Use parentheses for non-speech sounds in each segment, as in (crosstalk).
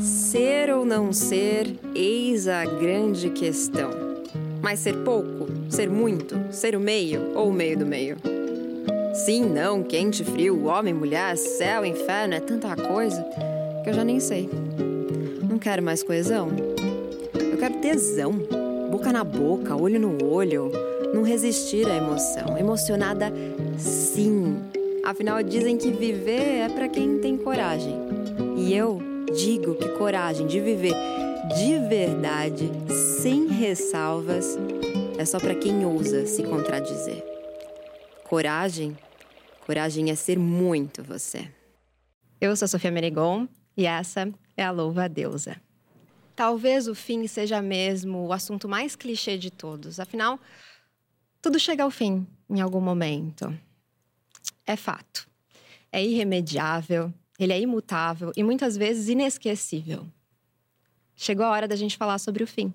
Ser ou não ser, eis a grande questão. Mas ser pouco, ser muito, ser o meio ou o meio do meio? Sim, não, quente, frio, homem, mulher, céu, inferno, é tanta coisa que eu já nem sei. Não quero mais coesão. Eu quero tesão. Boca na boca, olho no olho. Não resistir à emoção. Emocionada, sim. Afinal, dizem que viver é para quem tem coragem. E eu digo que coragem de viver de verdade, sem ressalvas, é só para quem ousa se contradizer. Coragem, coragem é ser muito você. Eu sou Sofia Menegon e essa é a Louva a Deusa. Talvez o fim seja mesmo o assunto mais clichê de todos, afinal, tudo chega ao fim em algum momento. É fato. É irremediável, ele é imutável e muitas vezes inesquecível. Chegou a hora da gente falar sobre o fim.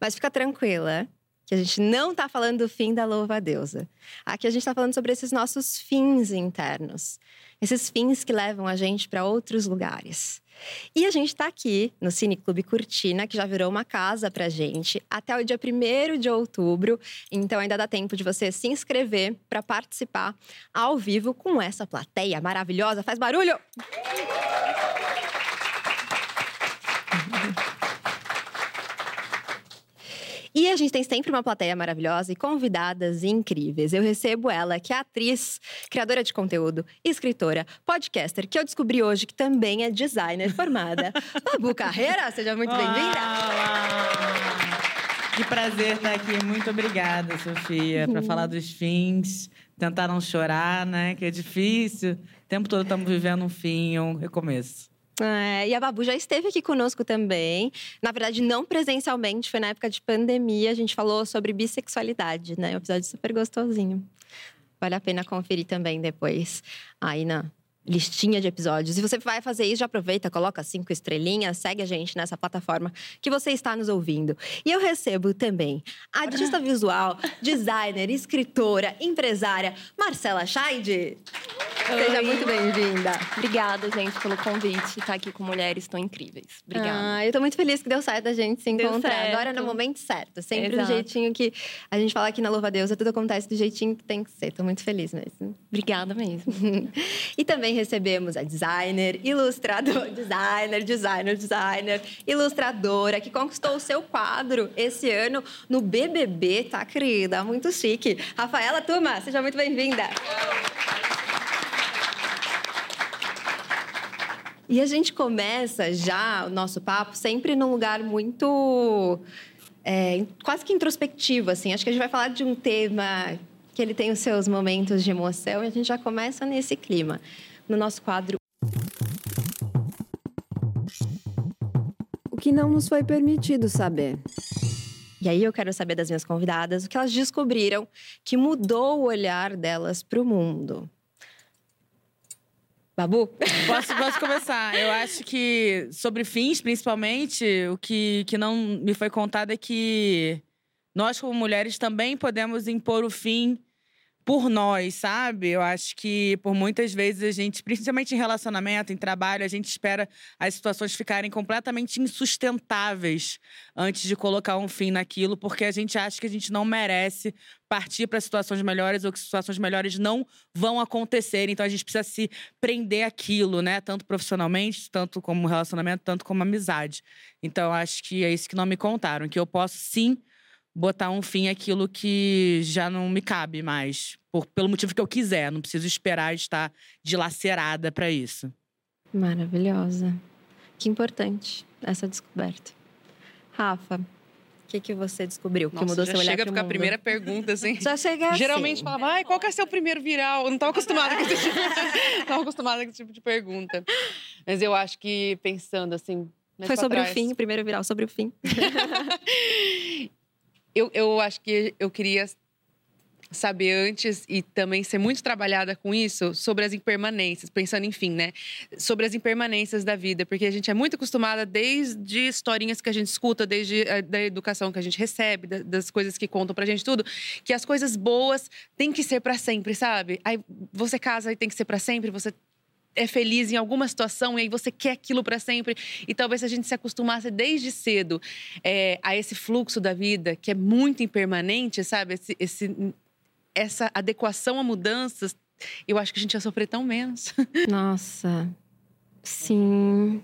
Mas fica tranquila, que a gente não está falando do fim da louva deusa. Aqui a gente está falando sobre esses nossos fins internos, esses fins que levam a gente para outros lugares. E a gente está aqui no Cine Clube Cortina, que já virou uma casa para gente, até o dia 1 de outubro. Então ainda dá tempo de você se inscrever para participar ao vivo com essa plateia maravilhosa. Faz barulho! E a gente tem sempre uma plateia maravilhosa e convidadas incríveis. Eu recebo ela, que é atriz, criadora de conteúdo, escritora, podcaster, que eu descobri hoje que também é designer formada. (laughs) Babu Carreira, seja muito bem-vinda. Que prazer estar aqui. Muito obrigada, Sofia, para falar dos fins, tentar não chorar, né? Que é difícil. O tempo todo estamos vivendo um fim, um recomeço. É, e a Babu já esteve aqui conosco também. Na verdade, não presencialmente, foi na época de pandemia. A gente falou sobre bissexualidade, né? Um episódio super gostosinho. Vale a pena conferir também depois aí na, listinha de episódios. E você vai fazer isso, já aproveita, coloca cinco estrelinhas, segue a gente nessa plataforma que você está nos ouvindo. E eu recebo também artista visual, designer, escritora, empresária, Marcela Scheid. Seja muito bem-vinda. Obrigada, gente, pelo convite. Estar aqui com mulheres tão incríveis. Obrigada. Ah, eu tô muito feliz que deu certo a gente se encontrar. Agora no momento certo. Sempre Exato. do jeitinho que a gente fala aqui na Louva Deus, tudo acontece do jeitinho que tem que ser. Tô muito feliz mesmo. Obrigada mesmo. (laughs) e também recebemos a designer, ilustrador, designer, designer, designer, ilustradora, que conquistou o seu quadro esse ano no BBB, tá, querida? Muito chique. Rafaela Tuma, seja muito bem-vinda. E a gente começa já o nosso papo sempre num lugar muito. É, quase que introspectivo, assim. Acho que a gente vai falar de um tema que ele tem os seus momentos de emoção e a gente já começa nesse clima. No nosso quadro. O que não nos foi permitido saber. E aí eu quero saber das minhas convidadas o que elas descobriram que mudou o olhar delas para o mundo. Babu? Posso, posso começar. Eu acho que, sobre fins, principalmente, o que, que não me foi contado é que nós, como mulheres, também podemos impor o fim por nós, sabe? Eu acho que por muitas vezes a gente, principalmente em relacionamento, em trabalho, a gente espera as situações ficarem completamente insustentáveis antes de colocar um fim naquilo, porque a gente acha que a gente não merece partir para situações melhores ou que situações melhores não vão acontecer. Então a gente precisa se prender aquilo, né? Tanto profissionalmente, tanto como relacionamento, tanto como amizade. Então acho que é isso que não me contaram, que eu posso sim botar um fim àquilo que já não me cabe mais, por, pelo motivo que eu quiser. Não preciso esperar estar dilacerada para isso. Maravilhosa. Que importante essa descoberta. Rafa, o que, que você descobriu que Nossa, mudou seu olhar chega para a primeira pergunta, assim. (laughs) Já chega assim. Geralmente falava, ai, qual que é seu primeiro viral? Eu não estava acostumada com esse tipo, (laughs) tava acostumada com esse tipo de pergunta. Mas eu acho que pensando assim. Foi sobre trás, o fim, primeiro viral sobre o fim. (laughs) eu, eu acho que eu queria saber antes e também ser muito trabalhada com isso sobre as impermanências, pensando enfim, né? Sobre as impermanências da vida, porque a gente é muito acostumada desde historinhas que a gente escuta, desde a, da educação que a gente recebe, da, das coisas que contam pra gente tudo, que as coisas boas têm que ser para sempre, sabe? Aí você casa e tem que ser para sempre, você é feliz em alguma situação e aí você quer aquilo para sempre. E talvez se a gente se acostumasse desde cedo é, a esse fluxo da vida que é muito impermanente, sabe? Esse, esse, essa adequação a mudanças, eu acho que a gente ia sofrer tão menos. (laughs) Nossa, sim.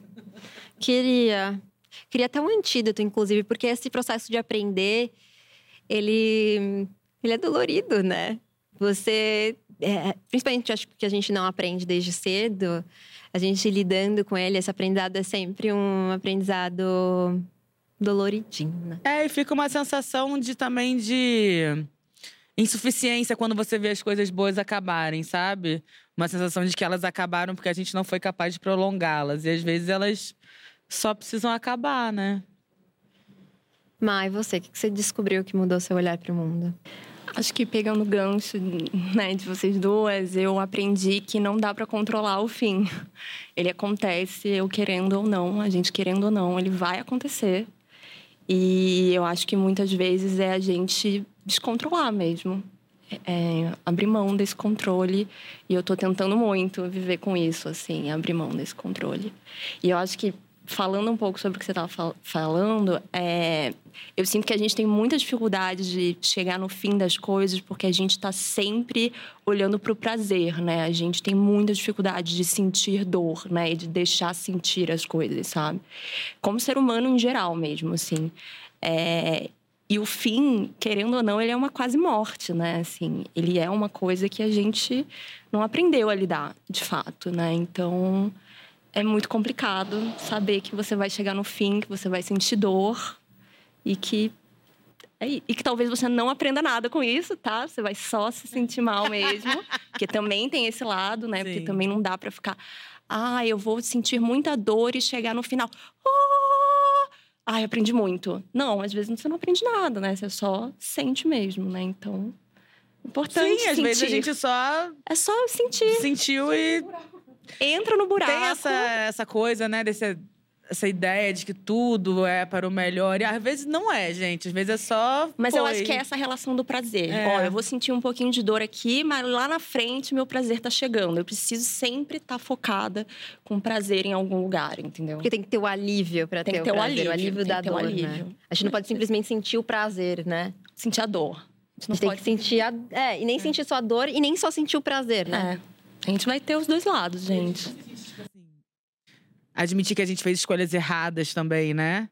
Queria. Queria até um antídoto, inclusive, porque esse processo de aprender, ele, ele é dolorido, né? Você é, principalmente acho que a gente não aprende desde cedo, a gente lidando com ele, esse aprendizado é sempre um aprendizado doloridinho, né? É, e fica uma sensação de também de insuficiência quando você vê as coisas boas acabarem, sabe? Uma sensação de que elas acabaram porque a gente não foi capaz de prolongá-las. E às vezes elas só precisam acabar, né? Mai, você, o que você descobriu que mudou seu olhar para o mundo? Acho que pegando o gancho né, de vocês duas, eu aprendi que não dá para controlar o fim. Ele acontece, eu querendo ou não, a gente querendo ou não, ele vai acontecer. E eu acho que muitas vezes é a gente descontrolar mesmo. É, abrir mão desse controle. E eu estou tentando muito viver com isso, assim, abrir mão desse controle. E eu acho que falando um pouco sobre o que você estava fal falando, é, eu sinto que a gente tem muita dificuldade de chegar no fim das coisas porque a gente está sempre olhando para o prazer, né? A gente tem muita dificuldade de sentir dor, né? E de deixar sentir as coisas, sabe? Como ser humano em geral mesmo, assim. É, e o fim, querendo ou não, ele é uma quase morte, né? Assim, ele é uma coisa que a gente não aprendeu a lidar, de fato, né? Então é muito complicado saber que você vai chegar no fim, que você vai sentir dor e que é, e que talvez você não aprenda nada com isso, tá? Você vai só se sentir mal (laughs) mesmo, porque também tem esse lado, né? Sim. Porque também não dá para ficar, ah, eu vou sentir muita dor e chegar no final, oh! ai, aprendi muito. Não, às vezes você não aprende nada, né? Você só sente mesmo, né? Então, importante Sim, às sentir. vezes a gente só é só sentir. Sentiu e entra no buraco. Tem essa, essa coisa, né, desse, essa ideia de que tudo é para o melhor. E às vezes não é, gente. Às vezes é só. Mas foi. eu acho que é essa relação do prazer. É. Ó, eu vou sentir um pouquinho de dor aqui, mas lá na frente meu prazer tá chegando. Eu preciso sempre estar tá focada com prazer em algum lugar, entendeu? Porque tem que ter o alívio para ter, ter, o, prazer, o alívio, o alívio da dor. Alívio. Né? A gente não pode simplesmente sentir o prazer, né? Sentir a dor. A gente, não a gente tem que sentir a. É, e nem é. sentir só a dor e nem só sentir o prazer, né? É. A gente vai ter os dois lados, gente. Admitir que a gente fez escolhas erradas também, né?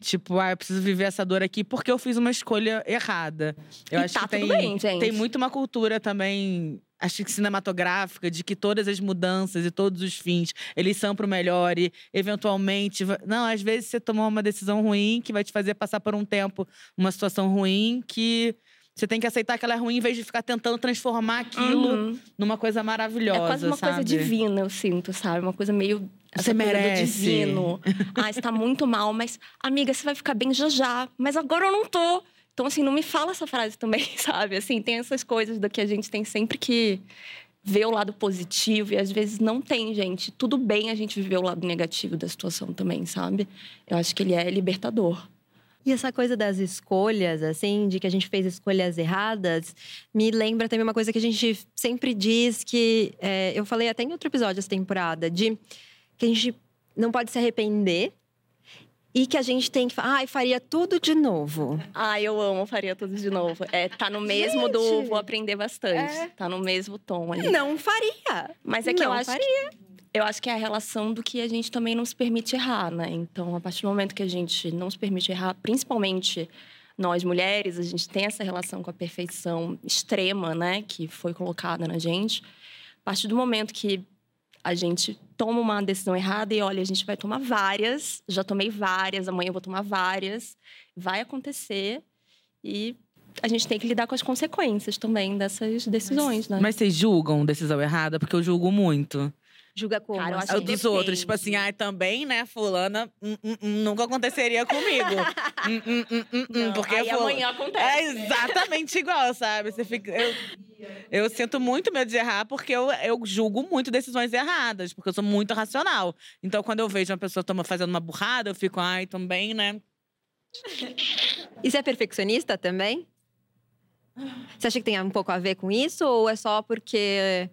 Tipo, ah, eu preciso viver essa dor aqui porque eu fiz uma escolha errada. Eu e acho tá que tem, bem, tem muito uma cultura também, acho que cinematográfica, de que todas as mudanças e todos os fins, eles são pro melhor e eventualmente. Não, às vezes você tomou uma decisão ruim que vai te fazer passar por um tempo uma situação ruim que você tem que aceitar que ela é ruim em vez de ficar tentando transformar aquilo uhum. numa coisa maravilhosa. É quase uma sabe? coisa divina, eu sinto, sabe? Uma coisa meio. Você merece. divino. ah, está muito mal, mas, amiga, você vai ficar bem já já. Mas agora eu não tô. Então, assim, não me fala essa frase também, (laughs) sabe? Assim, tem essas coisas do que a gente tem sempre que ver o lado positivo e às vezes não tem, gente. Tudo bem a gente viver o lado negativo da situação também, sabe? Eu acho que ele é libertador. E essa coisa das escolhas, assim, de que a gente fez escolhas erradas, me lembra também uma coisa que a gente sempre diz que. É, eu falei até em outro episódio dessa temporada, de que a gente não pode se arrepender e que a gente tem que. Ai, faria tudo de novo. Ah, eu amo faria tudo de novo. É, tá no mesmo gente, do vou aprender bastante. É. Tá no mesmo tom ali. Não faria. Mas é que não eu acho. Faria. Que eu acho que é a relação do que a gente também não se permite errar, né? Então, a partir do momento que a gente não se permite errar, principalmente nós mulheres, a gente tem essa relação com a perfeição extrema, né, que foi colocada na gente. A partir do momento que a gente toma uma decisão errada e olha, a gente vai tomar várias, já tomei várias, amanhã eu vou tomar várias, vai acontecer e a gente tem que lidar com as consequências também dessas decisões, mas, né? Mas vocês julgam decisão errada? Porque eu julgo muito. Julga como? Cara, eu acho assim? dos outros. Tipo assim, ah, também, né, fulana, hum, hum, hum, nunca aconteceria comigo. (laughs) Hum, hum, Não, porque aí amanhã acontece. É exatamente igual, sabe? Você fica. Eu, eu sinto muito medo de errar porque eu, eu julgo muito decisões erradas, porque eu sou muito racional. Então, quando eu vejo uma pessoa toma, fazendo uma burrada, eu fico, ai, também, né? E você é perfeccionista também? Você acha que tem um pouco a ver com isso? Ou é só porque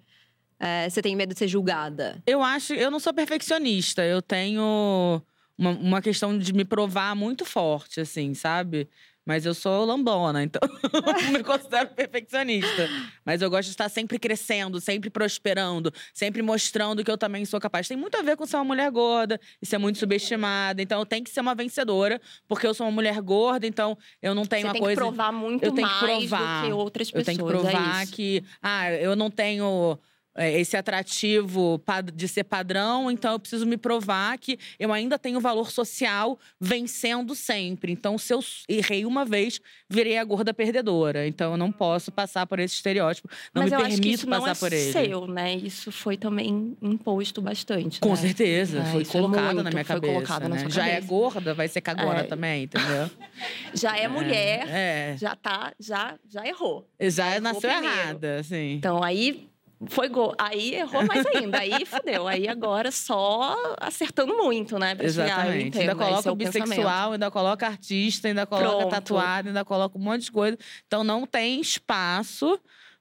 é, você tem medo de ser julgada? Eu acho, eu não sou perfeccionista. Eu tenho uma, uma questão de me provar muito forte, assim, sabe? Mas eu sou lambona, então (laughs) não me considero perfeccionista. Mas eu gosto de estar sempre crescendo, sempre prosperando, sempre mostrando que eu também sou capaz. Tem muito a ver com ser uma mulher gorda e ser muito subestimada. Então eu tenho que ser uma vencedora, porque eu sou uma mulher gorda, então eu não tenho Você uma tem coisa. que provar muito eu tenho que mais provar. do que outras pessoas. Eu tenho que é provar isso. que, ah, eu não tenho é, esse atrativo de ser padrão, então eu preciso me provar que eu ainda tenho valor social vencendo sempre. Então, se eu errei uma vez, virei a gorda perdedora. Então, eu não posso passar por esse estereótipo. Não Mas me eu acho que permito isso não passar é por ele. seu, né? Isso foi também imposto bastante. Com né? certeza, É, foi é colocado na muito, minha foi cabeça. colocado na né? Já é cabeça. gorda, vai ser cagona É. também, entendeu? (laughs) Já é mulher, É. já tá, já, já errou. Já errou nasceu primeiro. errada, assim. Então aí foi gol. Aí errou mais ainda. Aí fudeu. Aí agora só acertando muito, né? Pra chegar, Exatamente. entendo, ainda esse coloca é o o pensamento. bissexual, ainda coloca artista, ainda coloca Pronto. tatuado, ainda coloca um monte de coisa. Então não tem espaço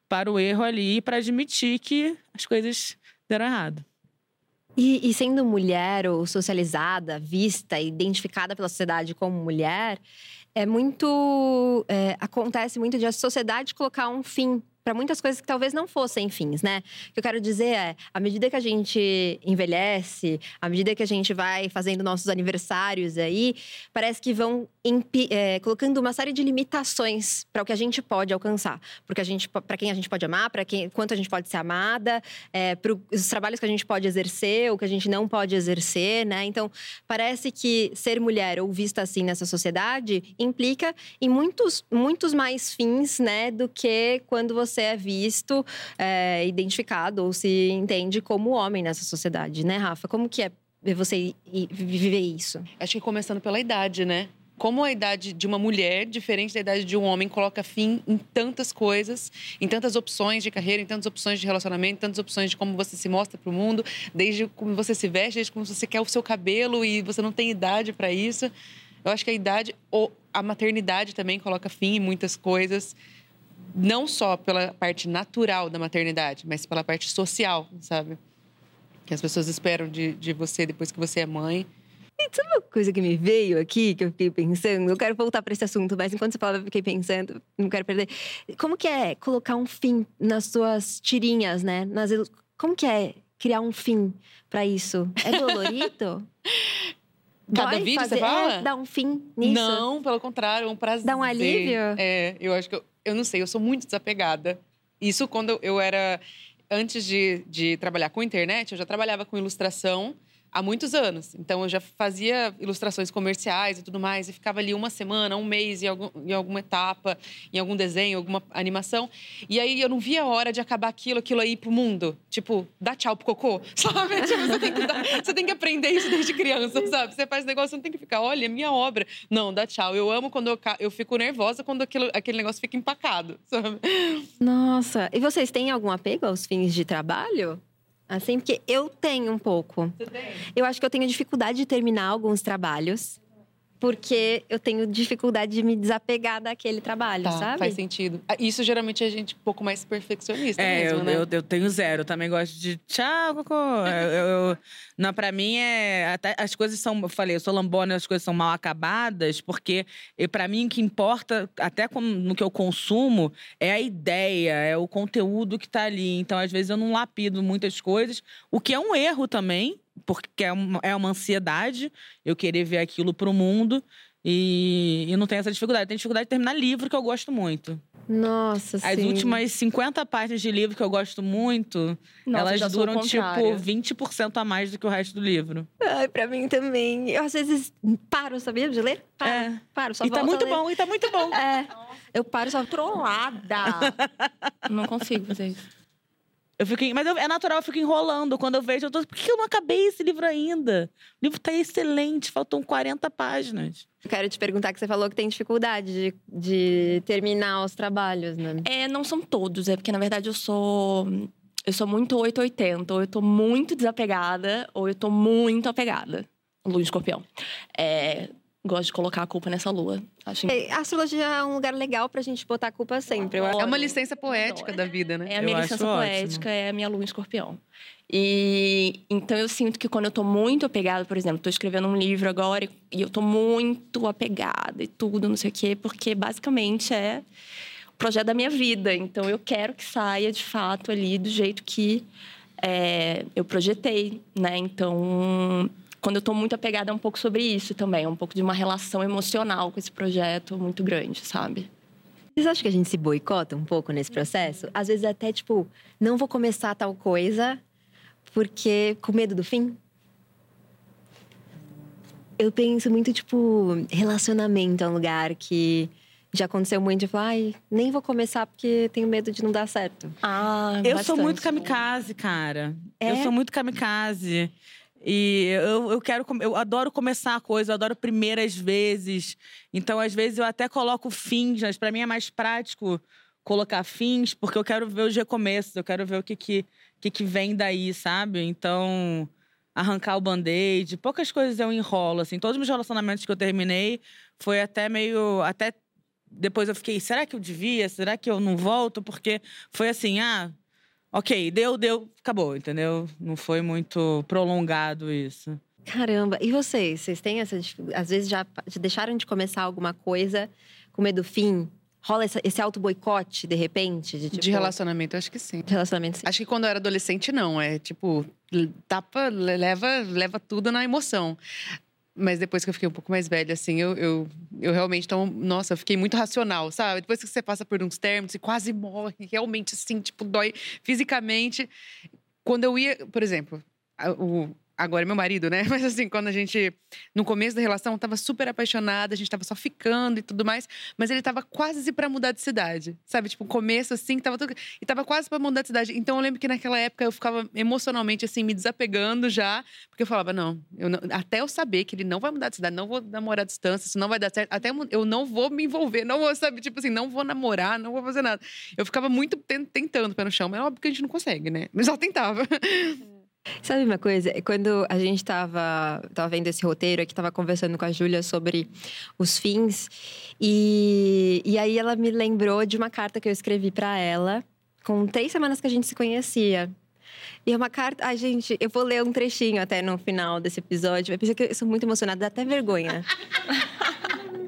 para o erro ali para admitir que as coisas deram errado. E, e sendo mulher ou socializada, vista, identificada pela sociedade como mulher, é muito. é, acontece muito de a sociedade colocar um fim para muitas coisas que talvez não fossem fins, né? O que eu quero dizer é, à medida que a gente envelhece, à medida que a gente vai fazendo nossos aniversários aí, parece que vão é, colocando uma série de limitações para o que a gente pode alcançar, porque a gente, para quem a gente pode amar, para quem, quanto a gente pode ser amada, é, para os trabalhos que a gente pode exercer, ou que a gente não pode exercer, né? Então, parece que ser mulher ou vista assim nessa sociedade implica em muitos, muitos mais fins, né? Do que quando você é visto, é, identificado ou se entende como homem nessa sociedade, né, Rafa? Como que é você viver isso? Acho que começando pela idade, né? Como a idade de uma mulher, diferente da idade de um homem, coloca fim em tantas coisas, em tantas opções de carreira, em tantas opções de relacionamento, em tantas opções de como você se mostra para o mundo, desde como você se veste, desde como você quer o seu cabelo e você não tem idade para isso. Eu acho que a idade, ou a maternidade também coloca fim em muitas coisas, não só pela parte natural da maternidade, mas pela parte social, sabe? Que as pessoas esperam de, de você depois que você é mãe. Uma coisa que me veio aqui, que eu fiquei pensando, eu quero voltar para esse assunto, mas enquanto você falava, eu fiquei pensando, não quero perder. Como que é colocar um fim nas suas tirinhas, né? Nas Como que é criar um fim para isso? É dolorido? (laughs) Cada Dói vídeo, fazer- você fala? É, dar um fim nisso? Não, pelo contrário, é um prazer. Dá um alívio? É, eu acho que eu, eu não sei, eu sou muito desapegada. Isso quando eu era antes de, de trabalhar com internet, eu já trabalhava com ilustração há muitos anos. Então eu já fazia ilustrações comerciais e tudo mais e ficava ali uma semana, um mês em, algum, em alguma etapa, em algum desenho, alguma animação. E aí eu não via a hora de acabar aquilo, aquilo aí pro mundo. Tipo, dá tchau pro cocô, (laughs) sabe? Tipo, você, tem que dar- você tem que aprender isso desde criança, sabe? Você faz negócio, não tem que ficar, olha, é minha obra. Não, dá tchau. Eu amo quando eu, eu fico nervosa quando aquilo, aquele negócio fica empacado, sabe? Nossa, e vocês têm algum apego aos fins de trabalho? Assim, porque eu tenho um pouco. Eu acho que eu tenho dificuldade de terminar alguns trabalhos, porque eu tenho dificuldade de me desapegar daquele trabalho, Tá, sabe? faz sentido. Ah, Isso geralmente é gente um pouco mais perfeccionista É, mesmo, eu, né? eu, eu tenho zero. Eu também gosto de tchau, cocô. Eu, (laughs) eu, eu- não, pra mim é. Até, as coisas são. Eu falei, eu sou lambona, as coisas são mal acabadas, porque pra mim o que importa, até com- no que eu consumo, é a ideia, é o conteúdo que tá ali. Então, às vezes, eu não lapido muitas coisas, o que é um erro também, porque é uma, é uma ansiedade eu querer ver aquilo pro mundo. E, e não tenho essa dificuldade. Tenho dificuldade de terminar livro que eu gosto muito. Nossa, As sim. últimas 50 páginas de livro que eu gosto muito, Nossa, elas duram tipo contrário. 20% a mais do que o resto do livro. Ai, pra mim também. Eu às vezes paro, sabia, de ler? Paro, É. paro, só e tá muito bom, e tá muito bom. É, eu paro só Trollada! (laughs) não consigo fazer isso. Eu fico, mas eu- é natural, eu fico enrolando. Quando eu vejo, eu tô. Por que eu não acabei esse livro ainda? O livro tá excelente, faltam 40 páginas. Eu quero te perguntar que você falou que tem dificuldade de, de terminar os trabalhos, né? É, não são todos, é porque na verdade eu sou. Eu sou muito 880. Ou eu tô muito desapegada, ou eu tô muito apegada. Lua de escorpião. É, gosto de colocar a culpa nessa lua. Acho É, A astrologia é um lugar legal pra gente botar a culpa sempre. Eu. É uma licença poética da vida, né? É a Eu minha acho licença ótimo. poética, é a minha lua em escorpião. E então eu sinto que quando eu tô muito apegada, por exemplo, tô escrevendo um livro agora e- e eu tô muito apegada e tudo, não sei o quê, porque basicamente é o projeto da minha vida. Então eu quero que saia de fato ali do jeito que é, eu projetei, né? Então, quando eu tô muito apegada é um pouco sobre isso também, é um pouco de uma relação emocional com esse projeto muito grande, sabe? Vocês acham que a gente se boicota um pouco nesse processo? Às vezes até, tipo, não vou começar tal coisa porque com medo do fim? Eu penso muito, tipo, relacionamento é um lugar que já aconteceu muito de falar, ai, nem vou começar porque tenho medo de não dar certo. Ah, Eu sou muito bastante. kamikaze, cara. É? Eu sou muito kamikaze. E eu, eu quero. Eu adoro começar a coisa, eu adoro primeiras vezes. Então, às vezes, eu até coloco fins, mas pra mim é mais prático colocar fins, porque eu quero ver os recomeços, eu quero ver o que, que, que, que vem daí, sabe? Então, arrancar o band-aid, poucas coisas eu enrolo, assim. Todos os meus relacionamentos que eu terminei foi até meio. Até depois eu fiquei, será que eu devia? Será que eu não volto? Porque foi assim, ah, ok, deu, deu, acabou, entendeu? Não foi muito prolongado isso. Caramba, e vocês? Vocês têm essa? Às vezes já, deixaram de começar alguma coisa com medo do fim? Rola essa- esse auto-boicote, de repente? De, tipo, De relacionamento, acho que sim. de relacionamento. sim. Acho que quando eu era adolescente, não. É tipo, tapa, le- leva, leva tudo na emoção. Mas depois que eu fiquei um pouco mais velha, assim, eu, eu, eu realmente, então, nossa, eu fiquei muito racional, sabe? Depois que você passa por uns termos e quase morre, (laughs) realmente, assim, tipo, dói fisicamente. Quando eu ia, por exemplo, o, agora é meu marido, né? (laughs) Mas assim, quando a gente, no começo da relação, tava super apaixonada, a gente tava só ficando e tudo mais, mas ele tava quase pra mudar de cidade, sabe? Tipo, começo, assim, tava tudo. E tava quase pra mudar de cidade. Então eu lembro que naquela época eu ficava emocionalmente, assim, me desapegando já, porque eu falava, não, eu não- até eu saber que ele não vai mudar de cidade, não vou namorar à distância, isso não vai dar certo, até eu não vou me envolver, não vou, sabe? Tipo assim, não vou namorar, não vou fazer nada. Eu ficava muito ten- tentando pé no chão, mas é óbvio que a gente não consegue, né? Mas ela tentava. Sabe uma coisa? Quando a gente tava, tava vendo esse roteiro aqui, tava conversando com a Júlia sobre os fins. E, e aí ela me lembrou de uma carta que eu escrevi para ela, com três semanas que a gente se conhecia. E é uma carta. Ai, gente, eu vou ler um trechinho até no final desse episódio. Eu que eu sou muito emocionada, dá até vergonha. (laughs)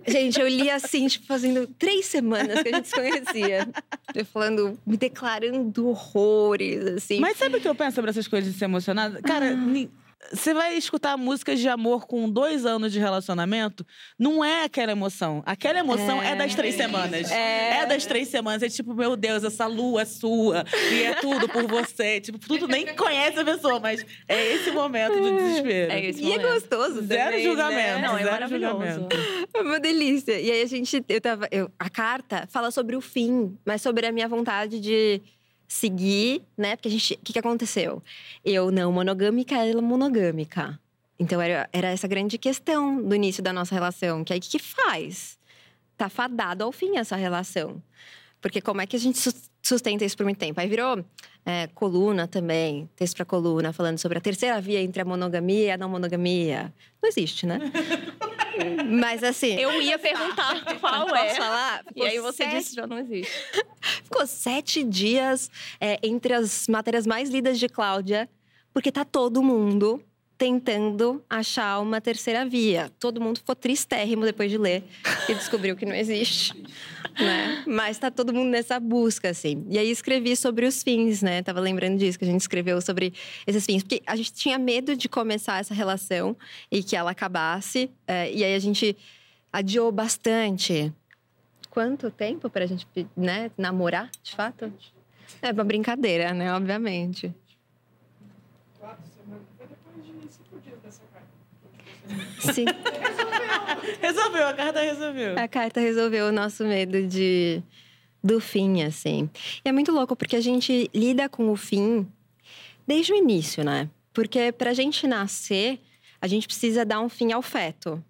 Gente, eu li assim, tipo, fazendo três semanas que a gente se conhecia. Eu falando, me declarando horrores, assim. Mas sabe o que eu penso sobre essas coisas de ser emocionada? Cara, ni- você vai escutar músicas de amor com dois anos de relacionamento, não é aquela emoção. Aquela emoção é, das três semanas. É. das três semanas. É tipo, meu Deus, essa lua é sua. E é tudo por você. (laughs) Tipo, tudo nem conhece a pessoa, mas é esse momento do desespero. É esse E é momento. gostoso Zero também, julgamento. né? Não, é Zero maravilhoso. julgamento. É uma delícia. E aí a gente, eu tava, eu- a carta fala sobre o fim, mas sobre a minha vontade de seguir, né? Porque a gente, o que, que aconteceu? Eu não monogâmica, ela monogâmica. Então era, era essa grande questão do início da nossa relação, que aí o que, que faz? Tá fadado ao fim essa relação. Porque como é que a gente sus- sustenta isso por muito tempo? Aí virou é, coluna também, texto para coluna, falando sobre a terceira via entre a monogamia e a não monogamia. Não existe, né? (laughs) Mas assim. Eu ia perguntar (laughs) qual Posso é. falar? E aí Ficou você sete- disse já não existe. Ficou sete dias é, entre as matérias mais lidas de Cláudia, porque tá todo mundo tentando achar uma terceira via. Todo mundo ficou tristérrimo depois de ler e descobriu que não existe. Né? Mas tá todo mundo nessa busca, assim. E aí escrevi sobre os fins, né? Tava lembrando disso, que a gente escreveu sobre esses fins. Porque a gente tinha medo de começar essa relação e que ela acabasse. é, e aí a gente adiou bastante. Quanto tempo pra gente, né, namorar, de fato? É uma brincadeira, né? Obviamente. Sim, Resolveu, a carta resolveu. a carta resolveu o nosso medo de do fim, assim. E é muito louco porque a gente lida com o fim desde o início, né? Porque pra gente nascer, a gente precisa dar um fim ao feto,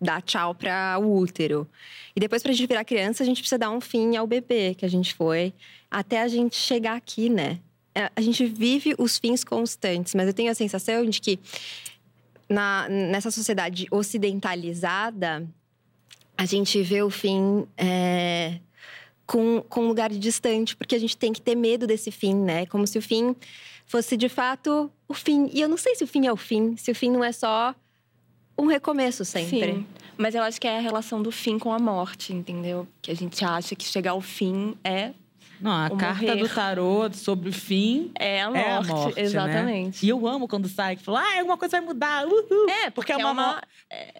dar tchau para o útero. E depois pra gente virar criança, a gente precisa dar um fim ao bebê que a gente foi, até a gente chegar aqui, né? É, A gente vive os fins constantes, mas eu tenho a sensação de que na, nessa sociedade ocidentalizada, a gente vê o fim é, com, com um lugar distante, porque a gente tem que ter medo desse fim, né? Como se o fim fosse de fato o fim. E eu não sei se o fim é o fim, se o fim não é só um recomeço sempre. Sim. Mas eu acho que é a relação do fim com a morte, entendeu? Que a gente acha que chegar ao fim é Não, a O carta morrer. do tarô sobre o fim é a morte, é a morte, né? exatamente. E eu amo quando sai que fala, ah, alguma coisa vai mudar. Uhul. É, porque Porque é é uma uma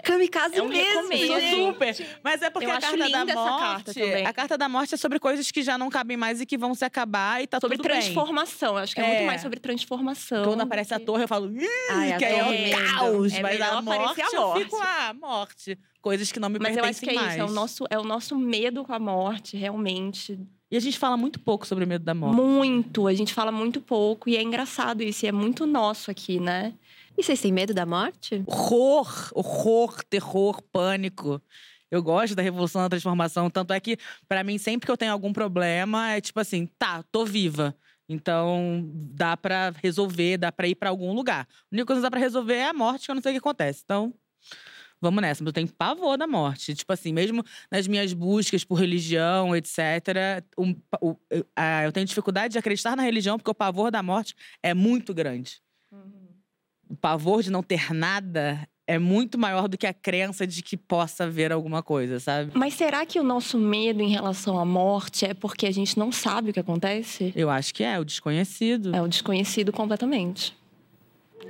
Kamikaze É um mesmo. super. Mas é porque Eu a acho carta da morte. carta também. A carta da morte é sobre coisas que já não cabem mais e que vão se acabar e tá sobre tudo bem. transformação. Eu acho que é, É. muito mais sobre transformação. Quando aparece a torre, eu falo, Ih, Ai, a que aí é mesmo. caos. É mas a morte, a eu morte. fico, ah, morte. Coisas que não me Mas eu pertencem acho que é mais. isso, é o, nosso, é o nosso medo com a morte, realmente. E a gente fala muito pouco sobre o medo da morte. Muito. A gente fala muito pouco e é engraçado isso. E é muito nosso aqui, né? E vocês têm medo da morte? Horror, horror, terror, pânico. Eu gosto da revolução da transformação, tanto é que pra mim sempre que eu tenho algum problema é tipo assim, tá, tô viva. Então dá pra resolver, dá pra ir pra algum lugar. A única coisa que dá pra resolver é a morte, que eu não sei o que acontece. Então, vamos nessa. Mas eu tenho pavor da morte. Tipo assim, mesmo nas minhas buscas por religião, etc., um, o- eu- a- eu tenho dificuldade de acreditar na religião porque o pavor da morte é muito grande. O pavor de não ter nada é muito maior do que a crença de que possa haver alguma coisa, sabe? Mas será que o nosso medo em relação à morte é porque a gente não sabe o que acontece? Eu acho que é, o desconhecido. É o desconhecido completamente.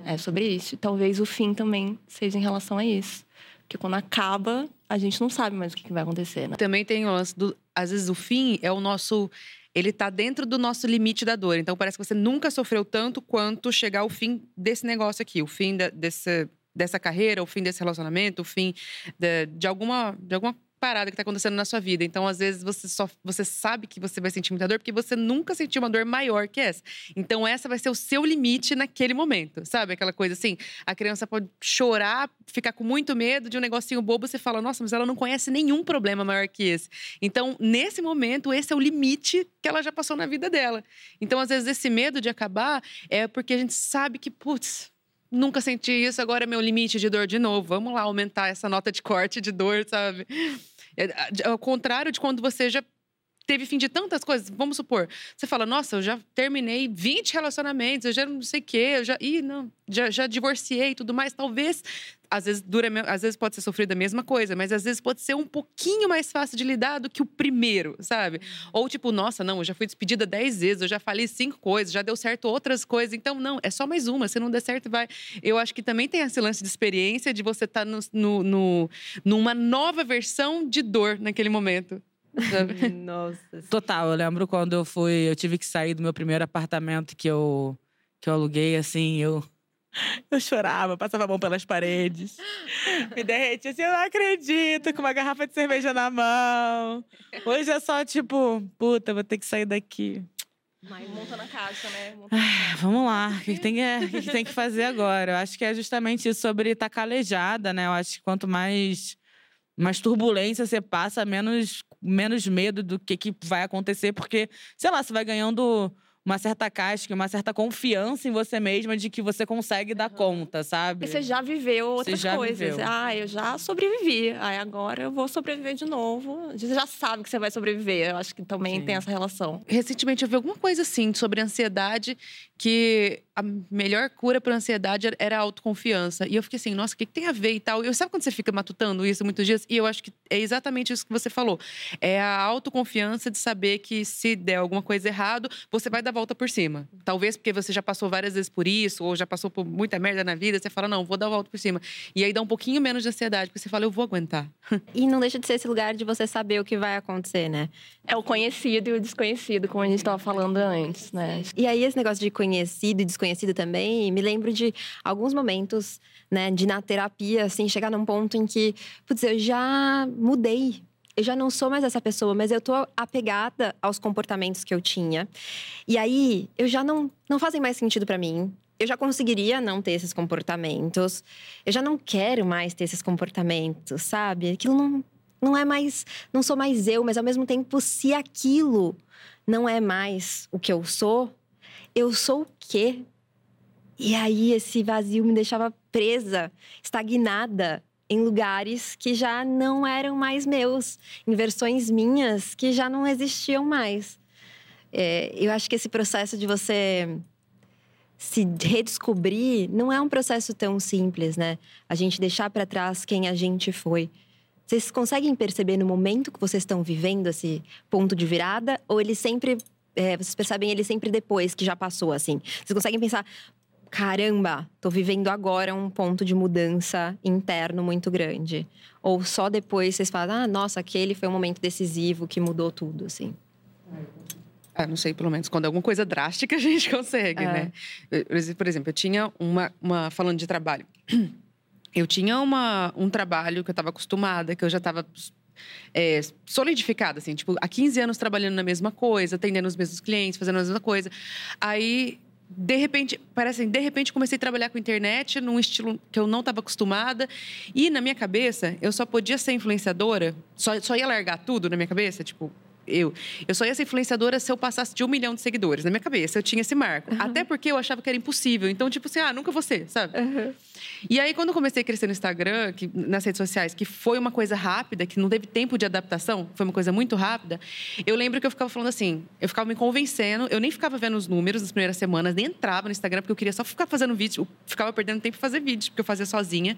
É sobre isso. Talvez o fim também seja em relação a isso. Porque quando acaba, a gente não sabe mais o que vai acontecer, né? Também tem o lance do. Às vezes o fim é o nosso. Ele tá dentro do nosso limite da dor. Então parece que você nunca sofreu tanto quanto chegar ao fim desse negócio aqui. O fim da- desse, dessa carreira, o fim desse relacionamento, o fim de, de alguma, de alguma parada que tá acontecendo na sua vida. Então, às vezes, você só você sabe que você vai sentir muita dor porque você nunca sentiu uma dor maior que essa. Então, essa vai ser o seu limite naquele momento. Sabe? Aquela coisa assim, a criança pode chorar, ficar com muito medo de um negocinho bobo, você fala, nossa, mas ela não conhece nenhum problema maior que esse. Então, nesse momento, esse é o limite que ela já passou na vida dela. Então, às vezes, esse medo de acabar é porque a gente sabe que, putz, nunca senti isso, agora é meu limite de dor de novo. Vamos lá aumentar essa nota de corte de dor, sabe? É, ao contrário de quando você já teve fim de tantas coisas. Vamos supor, você fala, nossa, eu já terminei 20 relacionamentos, eu já não sei o quê, eu já. Ih, não, já, já divorciei e tudo mais. Talvez, às vezes, dura, às vezes pode ser sofrido a mesma coisa, mas às vezes pode ser um pouquinho mais fácil de lidar do que o primeiro, sabe? Ou tipo, nossa, não, eu já fui despedida 10 vezes, eu já falei cinco coisas, já deu certo outras coisas. Então, não, é só mais uma. Se não der certo, vai. Eu acho que também tem esse lance de experiência de você estar no, no, no- numa nova versão de dor naquele momento. (laughs) Nossa. Total, eu lembro quando eu fui, eu tive que sair do meu primeiro apartamento que eu que eu aluguei assim, eu (laughs) eu chorava, passava a mão pelas paredes. Me derretia assim, eu não acredito, com uma garrafa de cerveja na mão. Hoje é só tipo, puta, vou ter que sair daqui. Monta na caixa, né? Ah, Vamos lá, o que, que tem que, o que, que tem que fazer agora? Eu acho que é justamente isso sobre estar calejada, né? Eu acho que quanto mais, mais turbulência você passa, menos, menos medo do que, que vai acontecer, porque, sei lá, você vai ganhando uma certa casca, uma certa confiança em você mesma de que você consegue dar conta, sabe? Porque você já viveu outras já coisas. viveu. Ah, eu já sobrevivi. Aí agora eu vou sobreviver de novo. Você já sabe que você vai sobreviver. Eu acho que também Sim. tem essa relação. Recentemente eu vi alguma coisa assim sobre ansiedade, que a melhor cura para ansiedade era- a autoconfiança. E eu fiquei assim, nossa, o que, que tem a ver e tal? E eu, sabe quando você fica matutando isso muitos dias? E eu acho que é exatamente isso que você falou. É a autoconfiança de saber que se der alguma coisa errado, você vai dar a volta por cima. Talvez porque você já passou várias vezes por isso, ou já passou por muita merda na vida, você fala, não, vou dar a volta por cima. E aí dá um pouquinho menos de ansiedade, porque você fala, eu vou aguentar. (laughs) E não deixa de ser esse lugar de você saber o que vai acontecer, né? É o conhecido e o desconhecido, como a gente estava falando antes, né? E aí, esse negócio de conhecido e desconhecido também, me lembro de alguns momentos, né, de na terapia, assim, chegar num ponto em que, putz, eu já mudei. Eu já não sou mais essa pessoa, mas eu tô apegada aos comportamentos que eu tinha. E aí, eu já não, não fazem mais sentido pra mim. Eu já conseguiria não ter esses comportamentos. Eu já não quero mais ter esses comportamentos, sabe? Aquilo não, não é mais. Não sou mais eu, mas ao mesmo tempo, se aquilo não é mais o que eu sou, eu sou o quê? E aí esse vazio me deixava presa, estagnada em lugares que já não eram mais meus, em versões minhas que já não existiam mais. É, eu acho que esse processo de você se redescobrir não é um processo tão simples, né? A gente deixar para trás quem a gente foi. Vocês conseguem perceber no momento que vocês estão vivendo esse ponto de virada? Ou ele sempre. É, vocês percebem ele sempre depois que já passou, assim? Vocês conseguem pensar, caramba, tô vivendo agora um ponto de mudança interno muito grande. Ou só depois vocês falam, ah, nossa, aquele foi um momento decisivo que mudou tudo, assim. Ah, não sei, pelo menos quando é alguma coisa drástica (laughs) a gente consegue, é. né? Por exemplo, eu tinha uma, uma falando de trabalho. (clears throat) Eu tinha uma, um trabalho que eu estava acostumada, que eu já estava é, solidificada, assim, tipo, há 15 anos trabalhando na mesma coisa, atendendo os mesmos clientes, fazendo a mesma coisa. Aí de repente, parece assim, de repente comecei a trabalhar com internet num estilo que eu não estava acostumada. E na minha cabeça, eu só podia ser influenciadora, só, só ia largar tudo na minha cabeça, tipo, eu. Eu só ia ser influenciadora se eu passasse de um milhão de seguidores. Na minha cabeça, eu tinha esse marco. Uhum. Até porque eu achava que era impossível. Então, tipo assim, ah, nunca vou ser, sabe? Uhum. E aí, quando eu comecei a crescer no Instagram, que, nas redes sociais, que foi uma coisa rápida, que não teve tempo de adaptação, foi uma coisa muito rápida, eu lembro que eu ficava falando assim, eu ficava me convencendo, eu nem ficava vendo os números nas primeiras semanas, nem entrava no Instagram, porque eu queria só ficar fazendo vídeo, ficava perdendo tempo fazer vídeo, porque eu fazia sozinha.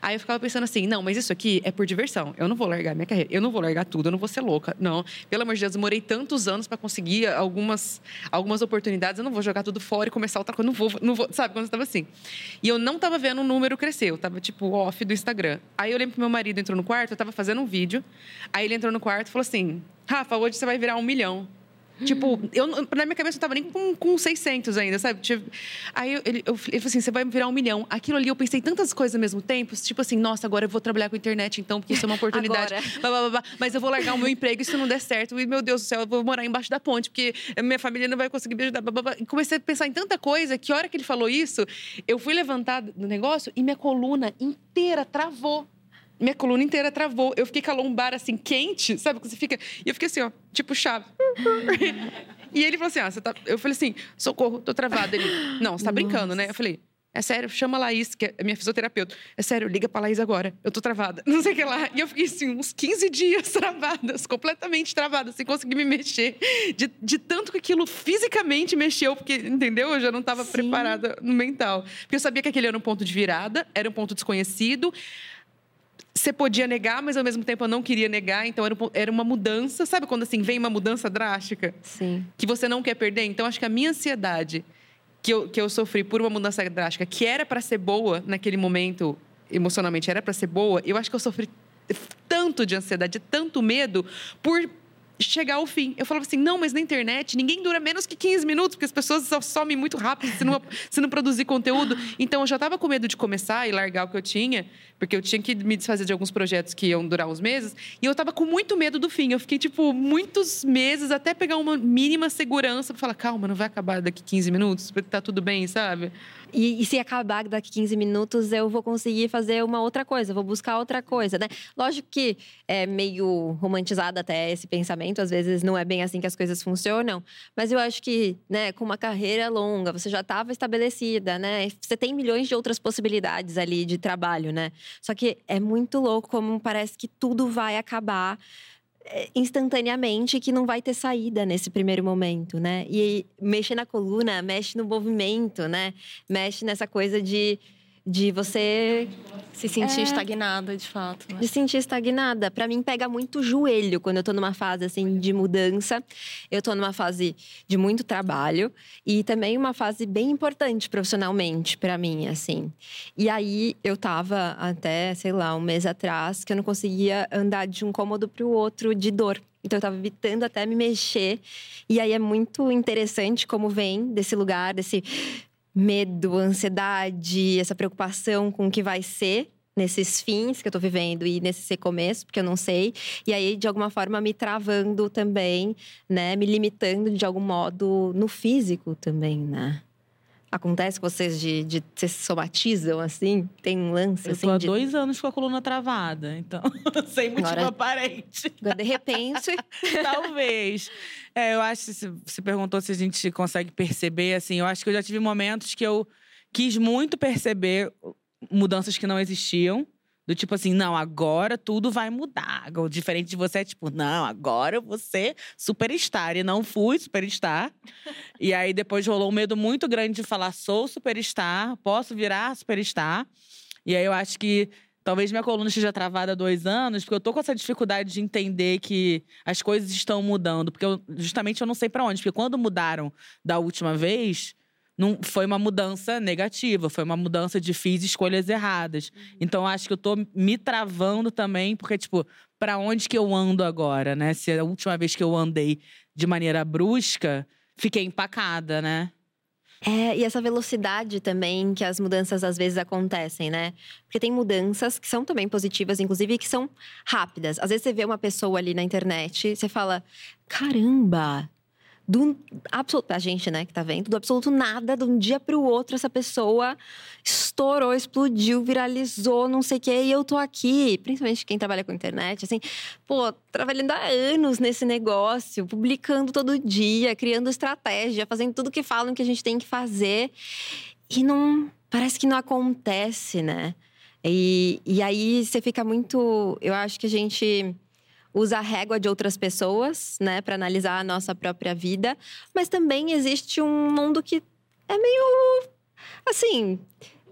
Aí eu ficava pensando assim, não, mas isso aqui é por diversão, eu não vou largar minha carreira, eu não vou largar tudo, eu não vou ser louca, não. Pelo amor de Deus, eu demorei tantos anos para conseguir algumas, algumas oportunidades, eu não vou jogar tudo fora e começar outra coisa, não vou, não vou, sabe, quando eu estava assim. E eu não estava vendo o número crescer, eu tava, tipo, off do Instagram. Aí eu lembro que meu marido entrou no quarto, eu tava fazendo um vídeo. Aí ele entrou no quarto e falou assim: Rafa, hoje você vai virar um milhão. Tipo, eu, na minha cabeça eu tava nem com, com 600 ainda, sabe? Tipo, aí eu, ele, eu, ele falou assim: você vai virar um milhão. Aquilo ali eu pensei tantas coisas ao mesmo tempo, tipo assim, nossa, agora eu vou trabalhar com internet então, porque isso é uma (laughs) oportunidade. Blá, blá, blá, mas eu vou largar o meu emprego se não der certo. E meu Deus do céu, eu vou morar embaixo da ponte, porque minha família não vai conseguir me ajudar. E comecei a pensar em tanta coisa que a hora que ele falou isso, eu fui levantar do negócio e minha coluna inteira travou minha coluna inteira travou. Eu fiquei com a lombar assim, quente, sabe? Que você fica. E eu fiquei assim, ó, tipo chave. (laughs) e ele falou assim: ah, você tá. Eu falei assim, socorro, tô travada. Ele, não, você tá Nossa. brincando, né? Eu falei, é sério, chama a Laís, que é minha fisioterapeuta. É sério, liga pra Laís agora. Eu tô travada. (laughs) Não sei o que lá. E eu fiquei assim, uns 15 dias (laughs) travadas, completamente travada, sem conseguir me mexer. De, de tanto que aquilo fisicamente mexeu, porque, entendeu? Eu já não estava preparada no mental. Porque eu sabia que aquele era um ponto de virada, era um ponto desconhecido você podia negar, mas ao mesmo tempo eu não queria negar. Então era, era uma mudança. Sabe quando assim vem uma mudança drástica? Sim. Que você não quer perder? Então acho que a minha ansiedade que eu, que eu sofri por uma mudança drástica, que era para ser boa naquele momento, emocionalmente era para ser boa, eu acho que eu sofri tanto de ansiedade, tanto medo por chegar ao fim. Eu falava assim, não, mas na internet ninguém dura menos que 15 minutos, porque as pessoas somem muito rápido se não, se não produzir conteúdo. Então eu já estava com medo de começar e largar o que eu tinha, porque eu tinha que me desfazer de alguns projetos que iam durar uns meses. E eu estava com muito medo do fim. Eu fiquei, tipo, muitos meses até pegar uma mínima segurança para falar, calma, não vai acabar daqui 15 minutos, tá tudo bem, sabe? E, e, se acabar daqui 15 minutos, eu vou conseguir fazer uma outra coisa, vou buscar outra coisa, né? Lógico que é meio romantizado até esse pensamento, às vezes não é bem assim que as coisas funcionam, mas eu acho que, né, com uma carreira longa, você já estava estabelecida, né? Você tem milhões de outras possibilidades ali de trabalho, né? Só que é muito louco como parece que tudo vai acabar instantaneamente que não vai ter saída nesse primeiro momento, né? E mexer na coluna, mexe no movimento, né? Mexe nessa coisa de de você se sentir é, estagnada, de fato. Né? De sentir estagnada. Para mim pega muito o joelho quando eu tô numa fase assim de mudança. Eu tô numa fase de muito trabalho e também uma fase bem importante profissionalmente para mim, assim. E aí eu tava até, sei lá, um mês atrás que eu não conseguia andar de um cômodo para o outro de dor. Então eu tava evitando até me mexer. E aí é muito interessante como vem desse lugar, desse medo, ansiedade, essa preocupação com o que vai ser nesses fins que eu tô vivendo e nesse começo, porque eu não sei. E aí, de alguma forma, me travando também, né? Me limitando de algum modo no físico também, né? Acontece com vocês de, de se somatizam assim? Tem um lance eu assim? Eu tô há de... dois anos com a coluna travada, então, (laughs) sem motivo Agora, aparente. De repente. (laughs) Talvez. É, eu acho que você perguntou se a gente consegue perceber, assim, eu acho que eu já tive momentos que eu quis muito perceber mudanças que não existiam. Do tipo assim, não, agora tudo vai mudar. O diferente de você é tipo, não, agora eu vou ser superstar. E não fui superstar. e aí depois rolou um medo muito grande de falar, sou superstar, posso virar superstar. E aí eu acho que talvez minha coluna esteja travada há dois anos, porque eu tô com essa dificuldade de entender que as coisas estão mudando. Porque eu, justamente eu não sei para onde. Porque quando mudaram da última vez, não foi uma mudança negativa, foi uma mudança de fiz escolhas erradas. Uhum. Então acho que eu tô me travando também, porque tipo, para onde que eu ando agora, né? Se a última vez que eu andei de maneira brusca, fiquei empacada, né? É, e essa velocidade também que as mudanças às vezes acontecem, né? Porque tem mudanças que são também positivas, inclusive, que são rápidas. Às vezes você vê uma pessoa ali na internet, você fala: caramba, do absoluto, a gente, né, que tá vendo, do absoluto nada, de um dia para o outro, essa pessoa estourou, explodiu, viralizou, não sei o quê, e eu tô aqui, principalmente quem trabalha com internet, assim, pô, trabalhando há anos nesse negócio, publicando todo dia, criando estratégia, fazendo tudo que falam que a gente tem que fazer, e não, parece que não acontece, né? E, e aí você fica muito, eu acho que a gente usa a régua de outras pessoas, né, para analisar a nossa própria vida, mas também existe um mundo que é meio assim,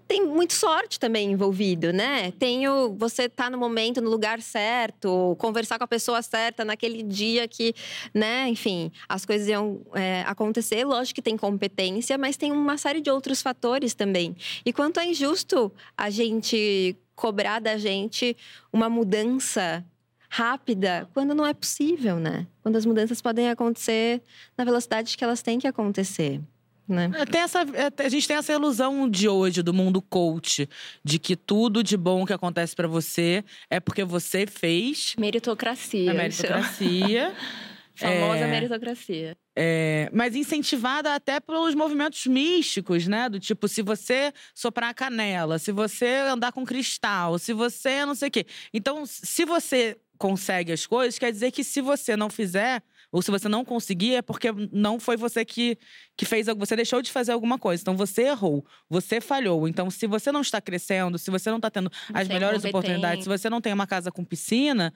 tem muito sorte também envolvido, né? Tenho você tá no momento, no lugar certo, conversar com a pessoa certa naquele dia que, né? Enfim, as coisas iam é, acontecer. Lógico que tem competência, mas tem uma série de outros fatores também. E quanto é injusto a gente cobrar da gente uma mudança rápida quando não é possível, né? Quando as mudanças podem acontecer na velocidade que elas têm que acontecer. Né? É, tem essa, é, a gente tem essa ilusão de hoje do mundo coach, de que tudo de bom que acontece para você é porque você fez. Meritocracia. A meritocracia. (laughs) Famosa é, meritocracia. É, mas incentivada até pelos movimentos místicos, né? Do tipo, se você soprar a canela, se você andar com cristal, se você não sei o quê. Então, se você consegue as coisas, quer dizer que se você não fizer, ou se você não conseguir, é porque não foi você que, que fez, você deixou de fazer alguma coisa. Então você errou, você falhou. Então, se você não está crescendo, se você não está tendo as melhores oportunidades, se você não tem uma casa com piscina,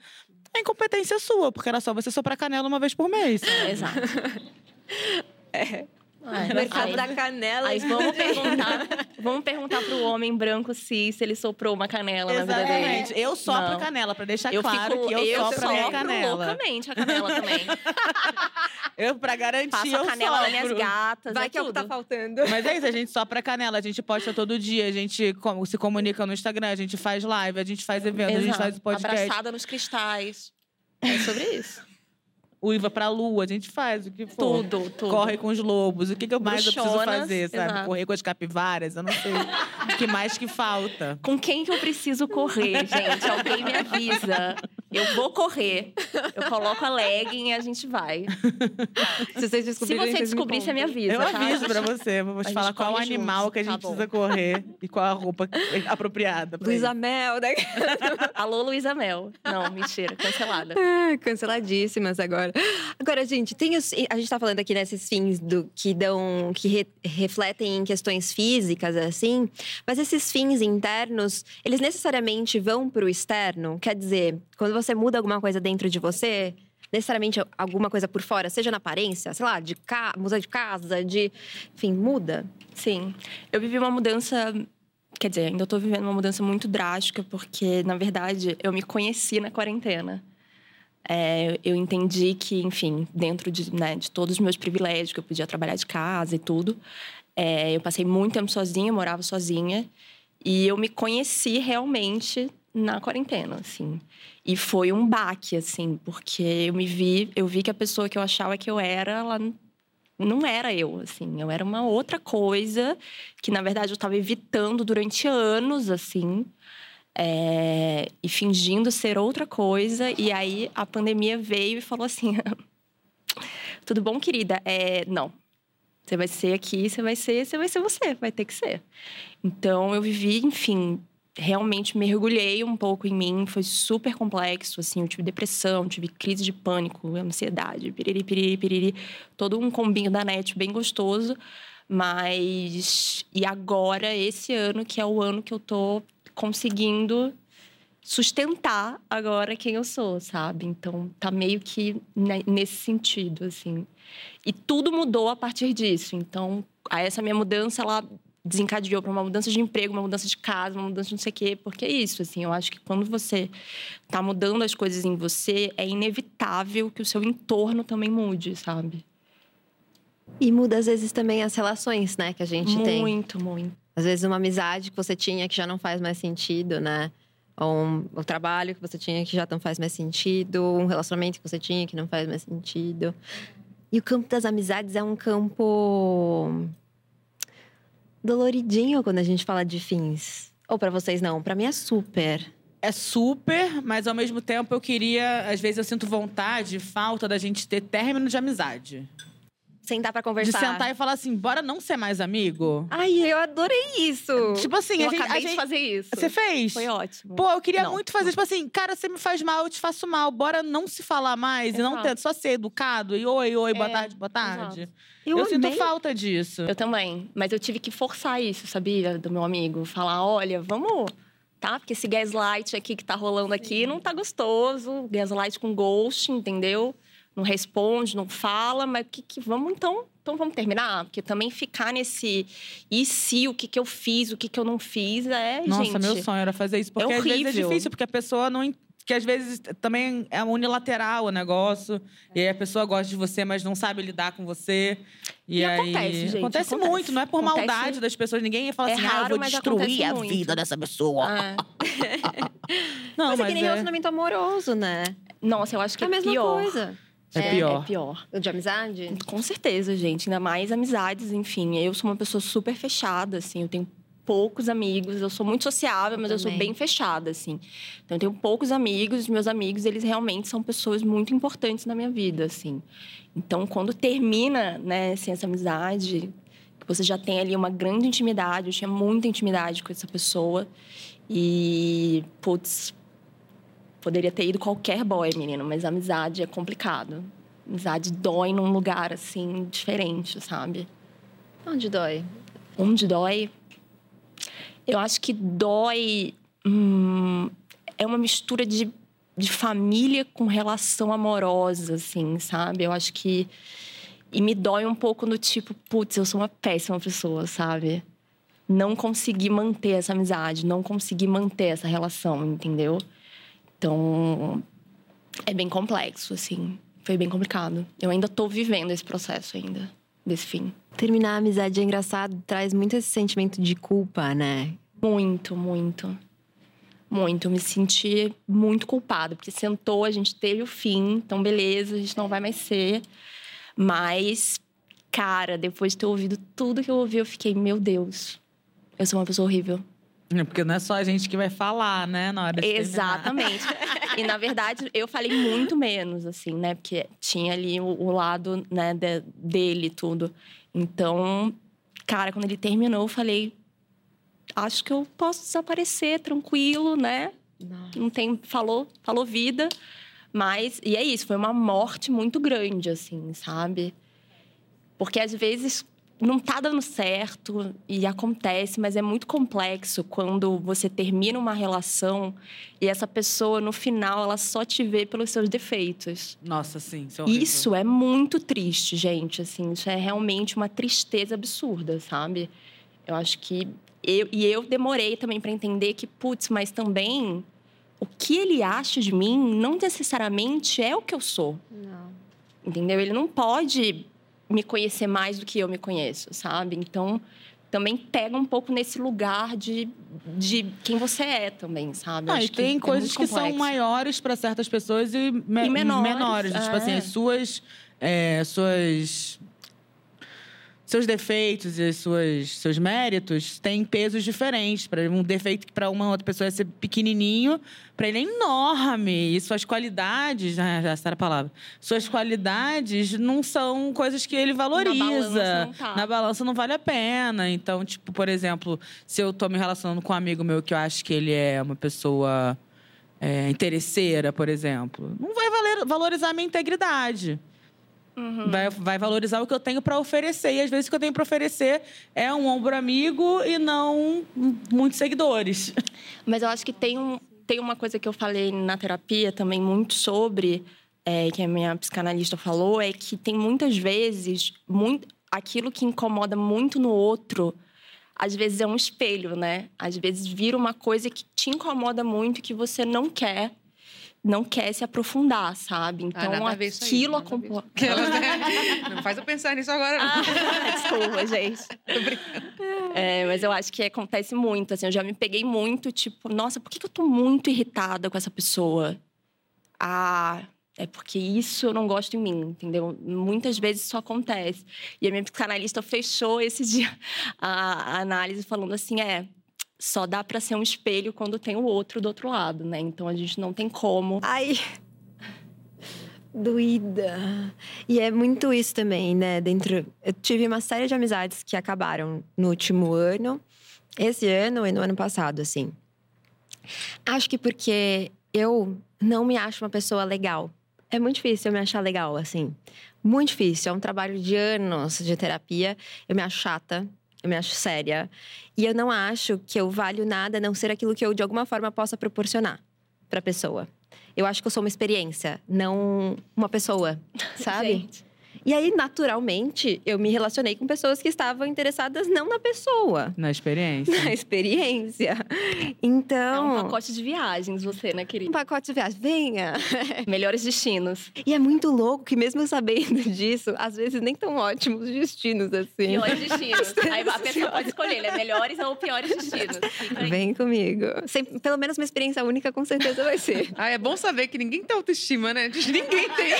é incompetência sua, porque era só você soprar canela uma vez por mês. (laughs) exato. (laughs) é. É, (laughs) mercado aí, da canela. Aí vamos perguntar, vamos perguntar pro homem branco se, se ele soprou uma canela Exatamente. na vida dele. Eu sopro Não. canela, pra deixar eu claro fico, que eu, eu sopro, a canela. loucamente a canela também. (laughs) eu, pra garantir, Passo eu a canela sopro. nas minhas gatas, Vai é que é o que tá faltando. Mas é isso, a gente sopra canela, a gente posta todo dia, a gente se comunica no Instagram, a gente faz live, a gente faz evento, Exato. a gente faz podcast. Abraçada nos cristais. É sobre isso uiva pra lua, a gente faz o que for. Tudo, tudo. Corre com os lobos. O que, que mais Bruxonas, eu preciso fazer, sabe? exato. Correr com as capivaras, eu não sei. o que mais que falta? Com quem que eu preciso correr, gente? Alguém me avisa. Eu vou correr. Eu coloco a legging e a gente vai. (laughs) Se vocês descobrirem, Se você descobrir, você me avisa. Eu tá? aviso pra você, vou te A falar qual animal junto, que a gente tá precisa correr e qual a roupa apropriada. Luísa. Mel, né? (laughs) Alô, Luísa Mel. Não, mentira. Cancelada. (laughs) Ah, Canceladíssimas agora. Agora, gente, tem os, a gente tá falando aqui desses fins do, que dão. que re- refletem em questões físicas, assim, mas esses fins internos, eles necessariamente vão pro externo? Quer dizer, quando você muda alguma coisa dentro de você, necessariamente alguma coisa por fora, seja na aparência, sei lá, de ca de casa, de. Enfim, muda. Sim. Eu vivi uma mudança. Quer dizer, ainda estou vivendo uma mudança muito drástica, porque, na verdade, eu me conheci na quarentena. É, eu entendi que, enfim, dentro de, né, de todos os meus privilégios, que eu podia trabalhar de casa e tudo, é, eu passei muito tempo sozinha, morava sozinha, e eu me conheci realmente na quarentena, assim. E foi um baque, assim, porque eu me vi, eu vi que a pessoa que eu achava que eu era, ela não era eu, assim. Eu era uma outra coisa que, na verdade, eu estava evitando durante anos, assim. é, e fingindo ser outra coisa. E aí, a pandemia veio e falou assim... (laughs) Tudo bom, querida? É, não. Você vai ser aqui, você vai ser, você vai ser você, vai ter que ser. Então, eu vivi, enfim, realmente mergulhei um pouco em mim, foi super complexo, assim, eu tive depressão, tive crise de pânico, ansiedade, piriri, piriri, piriri, todo um combinho da net bem gostoso, Mas. E agora, esse ano, que é o ano que eu tô conseguindo sustentar agora quem eu sou, sabe? Então, tá meio que nesse sentido, assim. E tudo mudou a partir disso. Então, essa minha mudança, ela desencadeou para uma mudança de emprego, uma mudança de casa, uma mudança de não sei o quê. Porque é isso, assim. Eu acho que quando você tá mudando as coisas em você, é inevitável que o seu entorno também mude, sabe? E muda, às vezes, também as relações, né? Que a gente muito, tem. Muito, muito. Às vezes, uma amizade que você tinha que já não faz mais sentido, né? Ou um, um trabalho que você tinha que já não faz mais sentido. Um relacionamento que você tinha que não faz mais sentido. E o campo das amizades é um campo doloridinho quando a gente fala de fins. Ou para vocês não? Para mim é super. É super, mas ao mesmo tempo eu queria, às vezes eu sinto vontade, falta da gente ter término de amizade sentar para conversar. De sentar e falar assim, bora não ser mais amigo? Ai, eu adorei isso. Tipo assim, eu a gente, acabei a gente... de fazer isso. Você fez? Foi ótimo. Pô, eu queria não. muito fazer, tipo assim, cara, você me faz mal, eu te faço mal. Bora não se falar mais Exato. e não ter, só ser educado e oi, oi, boa É, tarde, boa tarde. exato. Eu, Eu sinto falta disso. Eu também. Mas eu tive que forçar isso, sabia? Do meu amigo. Falar, olha, vamos. Tá? Porque esse gaslight aqui que tá rolando aqui não tá gostoso. Gaslight com ghost, entendeu? Não responde, não fala, mas que, que vamos então. Então vamos terminar? Porque também ficar nesse e se, o que, que eu fiz, o que, que eu não fiz, é, Nossa, gente. meu sonho era fazer isso. Porque às vezes é difícil, porque a pessoa não. Que às vezes também é unilateral o negócio. E aí a pessoa gosta de você, mas não sabe lidar com você. E, E aí. acontece, gente, Acontece acontece. muito, não é por Acontece. maldade das pessoas. Ninguém fala É assim, ah, eu raro, vou destruir a muito. vida dessa pessoa. É. (laughs) Não, mas, mas, é que nem relacionamento amoroso, né? Nossa, eu acho que É é, a mesma pior. coisa. É pior. É pior. De amizade? Com certeza, gente. Ainda mais amizades, enfim. Eu sou uma pessoa super fechada, assim. Eu tenho poucos amigos. Eu sou muito sociável, Eu mas eu sou também. bem fechada, assim. Então, eu tenho poucos amigos. Os meus amigos, eles realmente são pessoas muito importantes na minha vida, assim. Então, quando termina, né, assim, essa amizade, que você já tem ali uma grande intimidade. Eu tinha muita intimidade com essa pessoa. E, putz, poderia ter ido qualquer boy, menino, mas amizade é complicado. Amizade dói num lugar, assim, diferente, sabe? Onde dói? Onde dói? Eu acho que dói. hum, é uma mistura de, de família com relação amorosa, assim, sabe? Eu acho que. E me dói um pouco no tipo, putz, eu sou uma péssima pessoa, sabe? Não consegui manter essa amizade, não consegui manter essa relação, entendeu? Então, é bem complexo, assim. Foi bem complicado. Eu ainda tô vivendo esse processo ainda, desse fim. Terminar a amizade é engraçado, traz muito esse sentimento de culpa, né? Muito, muito. Muito. Eu me senti muito culpada, porque sentou, a gente teve o fim, então beleza, a gente não vai mais ser. Mas, cara, depois de ter ouvido tudo que eu ouvi, eu fiquei, meu Deus, eu sou uma pessoa horrível. É Porque não é só a gente que vai falar, né? Na hora de. Exatamente. e na verdade, eu falei muito menos, assim, né? Porque tinha ali o, o lado, né, de- dele e tudo. Então, cara, quando ele terminou, eu falei. Acho que eu posso desaparecer tranquilo, né? Não tem. Falou, falou vida. Mas. E é isso, foi uma morte muito grande, assim, sabe? Porque às vezes não tá dando certo e acontece, mas é muito complexo quando você termina uma relação e essa pessoa, no final, ela só te vê pelos seus defeitos. Nossa, sim. Isso é. Isso é muito triste, gente. Assim, isso é realmente uma tristeza absurda, sabe? Eu acho que. Eu, e eu demorei também para entender que, putz, mas também o que ele acha de mim não necessariamente é o que eu sou. Não. Entendeu? Ele não pode me conhecer mais do que eu me conheço, sabe? Então, também pega um pouco nesse lugar de, de quem você é também, sabe? Não, Acho e tem é coisas que são maiores para certas pessoas e, me- E menores, Tipo assim, é. as suas, é, suas, seus defeitos e as suas, seus méritos têm pesos diferentes. Para um defeito que para uma outra pessoa é ser pequenininho, para ele é enorme. E suas qualidades, ah, já essa era a palavra. Suas qualidades não são coisas que ele valoriza. balança não tá. Na balança não vale a pena. Então, tipo, por exemplo, se eu tô me relacionando com um amigo meu que eu acho que ele é uma pessoa é, interesseira, por exemplo, não vai valer- valorizar a minha integridade. Uhum. Vai, vai valorizar o que eu tenho para oferecer. E às vezes o que eu tenho para oferecer é um ombro amigo e não muitos seguidores. Mas eu acho que tem, um, tem uma coisa que eu falei na terapia também muito sobre, é, que a minha psicanalista falou, é que tem muitas vezes muito, aquilo que incomoda muito no outro. Às vezes é um espelho, né? Às vezes vira uma coisa que te incomoda muito que você não quer não quer se aprofundar, sabe? Ah, então, ah, aquilo acompanha. (laughs) Não faz eu pensar nisso agora, não. Ah, desculpa, gente. (laughs) É, mas eu acho que acontece muito, assim. Eu já me peguei muito, tipo... Nossa, por que eu tô muito irritada com essa pessoa? Ah, é porque isso eu não gosto em mim, entendeu? Muitas vezes isso acontece. E a minha psicanalista fechou esse dia a análise falando assim, é só dá para ser um espelho quando tem o outro do outro lado, né? Então a gente não tem como. Ai. Doída. E é muito isso também, né? Dentro. Eu tive uma série de amizades que acabaram no último ano, esse ano e no ano passado, assim. Acho que porque eu não me acho uma pessoa legal. É muito difícil eu me achar legal, assim. Muito difícil. É um trabalho de anos de terapia. Eu me acho chata, eu me acho séria. E eu não acho que eu valho nada a não ser aquilo que eu, de alguma forma, possa proporcionar para a pessoa. Eu acho que eu sou uma experiência, não uma pessoa, sabe? Gente. E aí, naturalmente, eu me relacionei com pessoas que estavam interessadas não na pessoa. Na experiência. (laughs) Na experiência. Então. É um pacote de viagens, você, né, querida? Um pacote de viagens. Venha! (laughs) Melhores destinos. E é muito louco que, mesmo sabendo (laughs) disso, às vezes nem tão ótimos destinos assim. Piores destinos. aí a pessoa pode escolher, né? Melhores ou piores destinos. Vem comigo. Sem, pelo menos uma experiência única, com certeza vai ser. ah, é bom saber que ninguém tem autoestima, né? Ninguém tem.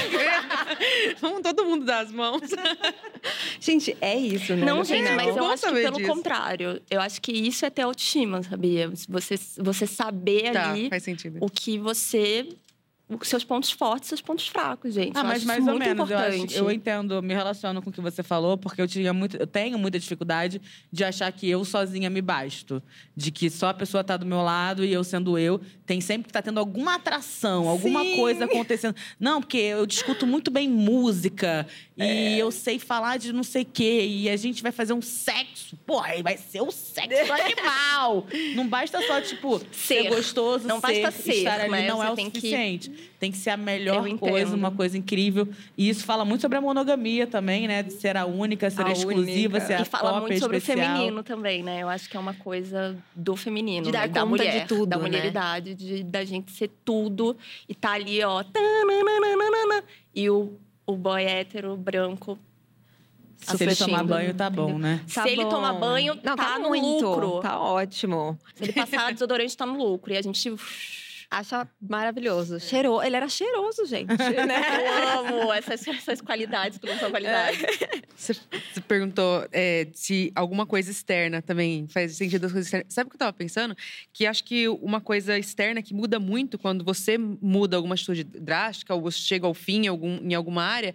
Vamos todo mundo dar das mãos. (laughs) gente, é isso, né? Não, não gente, mas eu acho que pelo disso. contrário. Eu acho que isso é ter autoestima, sabia? Você, você saber tá, ali o que você seus pontos fortes, seus pontos fracos, gente. Ah, eu mas mais ou menos. Eu, acho, eu, entendo, me relaciono com o que você falou, porque eu tinha muito, eu tenho muita dificuldade de achar que eu sozinha me basto, de que só a pessoa está do meu lado e eu sendo eu, tem sempre que tá tendo alguma atração, alguma Sim. coisa acontecendo. Não, porque eu discuto muito bem música é. e eu sei falar de não sei o quê e a gente vai fazer um sexo, porra, vai ser o sexo (laughs) animal. não basta só tipo ser, ser gostoso, não ser, basta ser, estar ali, não é o suficiente. Que tem que ser a melhor coisa, uma coisa incrível. E isso fala muito sobre a monogamia também, né? De ser a única, ser a, exclusiva, única. ser a E fala muito sobre especial. o feminino também, né? Eu acho que é uma coisa do feminino. De dar né? da mulher, de tudo, Da né? mulheridade, de, da gente ser tudo. E tá ali, ó... E o, o boy hétero, branco, se ele tomar banho, tá bom, né? Tá Se bom. ele tomar banho, Não, tá, tá no muito. lucro. Tá ótimo. Se ele passar desodorante, tá no lucro. E a gente acha maravilhoso. Cheirou. Ele era cheiroso, gente. (laughs) né? Eu amo essas, essas qualidades que não são qualidades. É. Você, você, perguntou é, se alguma coisa externa também faz sentido. Sabe o que eu tava pensando? Que acho que uma coisa externa que muda muito quando você muda alguma atitude drástica ou chega ao fim em, algum, em alguma área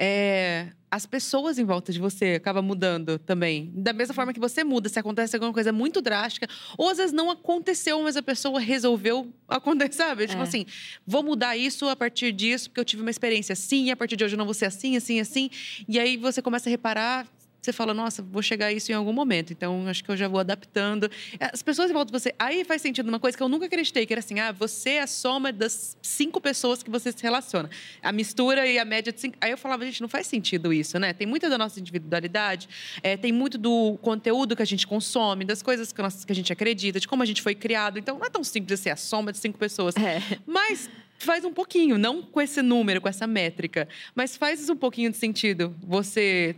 é as pessoas em volta de você acabam mudando também. Da mesma forma que você muda, se acontece alguma coisa muito drástica, ou às vezes não aconteceu, mas a pessoa resolveu acontecer, sabe? Tipo é. assim, vou mudar isso a partir disso, porque eu tive uma experiência assim, e a partir de hoje eu não vou ser assim, assim, assim. E aí você começa a reparar você fala, nossa, vou chegar a isso em algum momento. Então, acho que eu já vou adaptando. As pessoas em volta de você. Aí faz sentido uma coisa que eu nunca acreditei, que era assim: ah, você é a soma das cinco pessoas que você se relaciona. A mistura e a média de cinco. Aí eu falava, gente, não faz sentido isso, né? Tem muita da nossa individualidade, é, tem muito do conteúdo que a gente consome, das coisas que, nós, que a gente acredita, de como a gente foi criado. Então, não é tão simples ser a soma de cinco pessoas. É. Mas faz um pouquinho, não com esse número, com essa métrica, mas faz um pouquinho de sentido você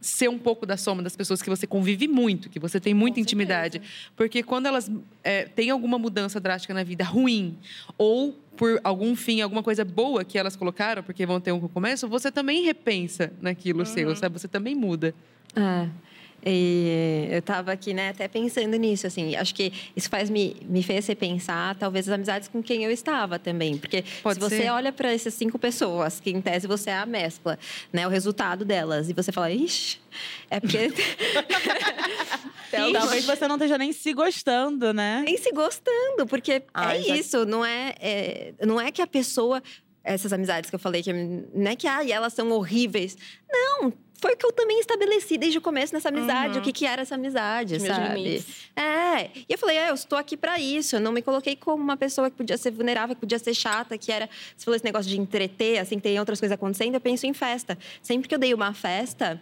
ser um pouco da soma das pessoas que você convive muito, que você tem muita Com intimidade. Certeza. Porque quando elas é, têm alguma mudança drástica na vida ruim, ou por algum fim, alguma coisa boa que elas colocaram, porque vão ter um começo, você também repensa naquilo uhum. seu, sabe? Você também muda. Ah. E eu estava aqui, né, até pensando nisso, assim, acho que isso faz me, me fez repensar, talvez, as amizades com quem eu estava também. Porque Pode se você olha para essas cinco pessoas, que em tese você é a mescla, né, o resultado delas, e você fala, ixi, é porque. (laughs) Então, talvez você não esteja nem se gostando, né? Nem se gostando, porque Ai, é já... isso, não é, é, não é que a pessoa essas amizades que eu falei que não é que ah, elas são horríveis. Não, foi o que eu também estabeleci desde o começo nessa amizade, Uhum. o que, que era essa amizade, meus sabe? limites. É. E eu falei, é, eu estou aqui pra isso. Eu não me coloquei como uma pessoa que podia ser vulnerável, que podia ser chata, que era. Você falou esse negócio de entreter, assim, tem outras coisas acontecendo, eu penso em festa. Sempre que eu dei uma festa,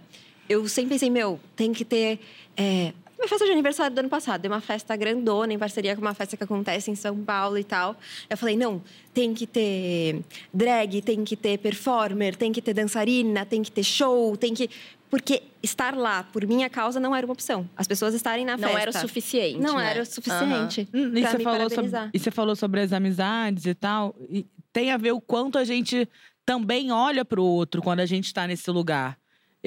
eu sempre pensei, meu, tem que ter. É, minha festa de aniversário do ano passado, dei uma festa grandona em parceria com uma festa que acontece em São Paulo e tal. Eu falei, não, tem que ter drag, tem que ter performer, tem que ter dançarina, tem que ter show, tem que. Porque estar lá por minha causa não era uma opção. As pessoas estarem na Não festa. era o suficiente. Não né? era o suficiente. Hum, E pra você, me falou sobre, e você falou sobre as amizades e tal. E tem a ver o quanto a gente também olha para o outro quando a gente está nesse lugar.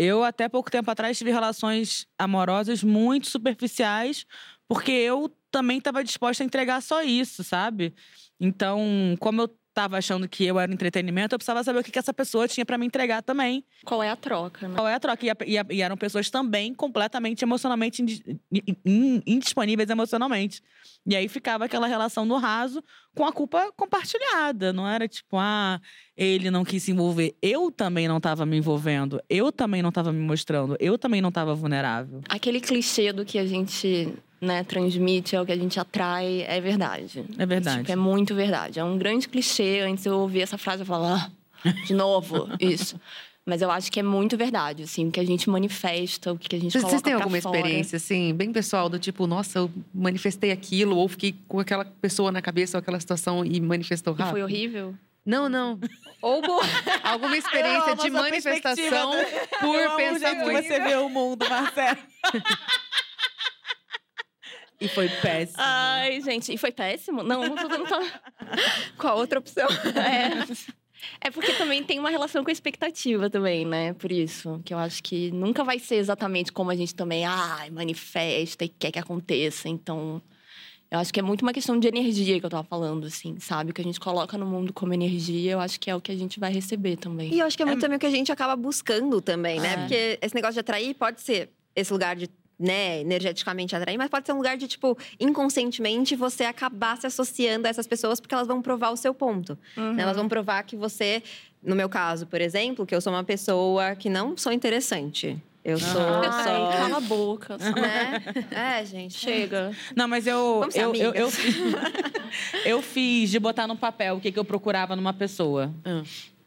Eu, até pouco tempo atrás, tive relações amorosas muito superficiais, porque eu também estava disposta a entregar só isso, sabe? Então, como eu estava achando que eu era entretenimento, eu precisava saber o que, que essa pessoa tinha para me entregar também. Qual é a troca, né? Qual é a troca? E, e e eram pessoas também completamente emocionalmente indi- in- in- indisponíveis emocionalmente. E aí ficava aquela relação no raso com a culpa compartilhada. Não era tipo, ah, ele não quis se envolver. Eu também não estava me envolvendo. Eu também não estava me mostrando. Eu também não estava vulnerável. Aquele clichê do que a gente né, transmite, é o que a gente atrai, é verdade. É verdade. Tipo, é muito verdade. É um grande clichê. Antes eu ouvia essa frase, eu falava, ah, de novo, (laughs) isso. Mas eu acho que é muito verdade, assim, o que a gente manifesta, o que a gente Vocês, coloca vocês têm alguma fora. experiência, assim, bem pessoal, do tipo, nossa, eu manifestei aquilo, ou fiquei com aquela pessoa na cabeça, ou aquela situação e manifestou E rápido? foi horrível? Não, não. Ou. (laughs) Alguma experiência de manifestação perspectiva por eu amo o pensar jeito que muito. você vê o mundo, Marcelo. (laughs) e foi péssimo. Ai, gente, e foi péssimo? Não, não tô dando (laughs) Qual a outra opção? É. É porque também tem uma relação com a expectativa também, né? Por isso. Que eu acho que nunca vai ser exatamente como a gente também, ai, manifesta e quer que aconteça. Então, eu acho que é muito uma questão de energia que eu tava falando, assim, sabe? O que a gente coloca no mundo como energia, eu acho que é o que a gente vai receber também. E eu acho que é muito também o que a gente acaba buscando também, né? É. Porque esse negócio de atrair pode ser esse lugar de, né, energeticamente atrair, mas pode ser um lugar de, tipo, inconscientemente você acabar se associando a essas pessoas porque elas vão provar o seu ponto. Uhum. né? Elas vão provar que você, no meu caso, por exemplo, que eu sou uma pessoa que não sou interessante. Eu sou Ai, só. cala a boca. (laughs) Né? É, gente. Chega. Não, mas eu. Vamos ser eu, eu, eu, (laughs) eu fiz de botar no papel o que, que eu procurava numa pessoa. Ah.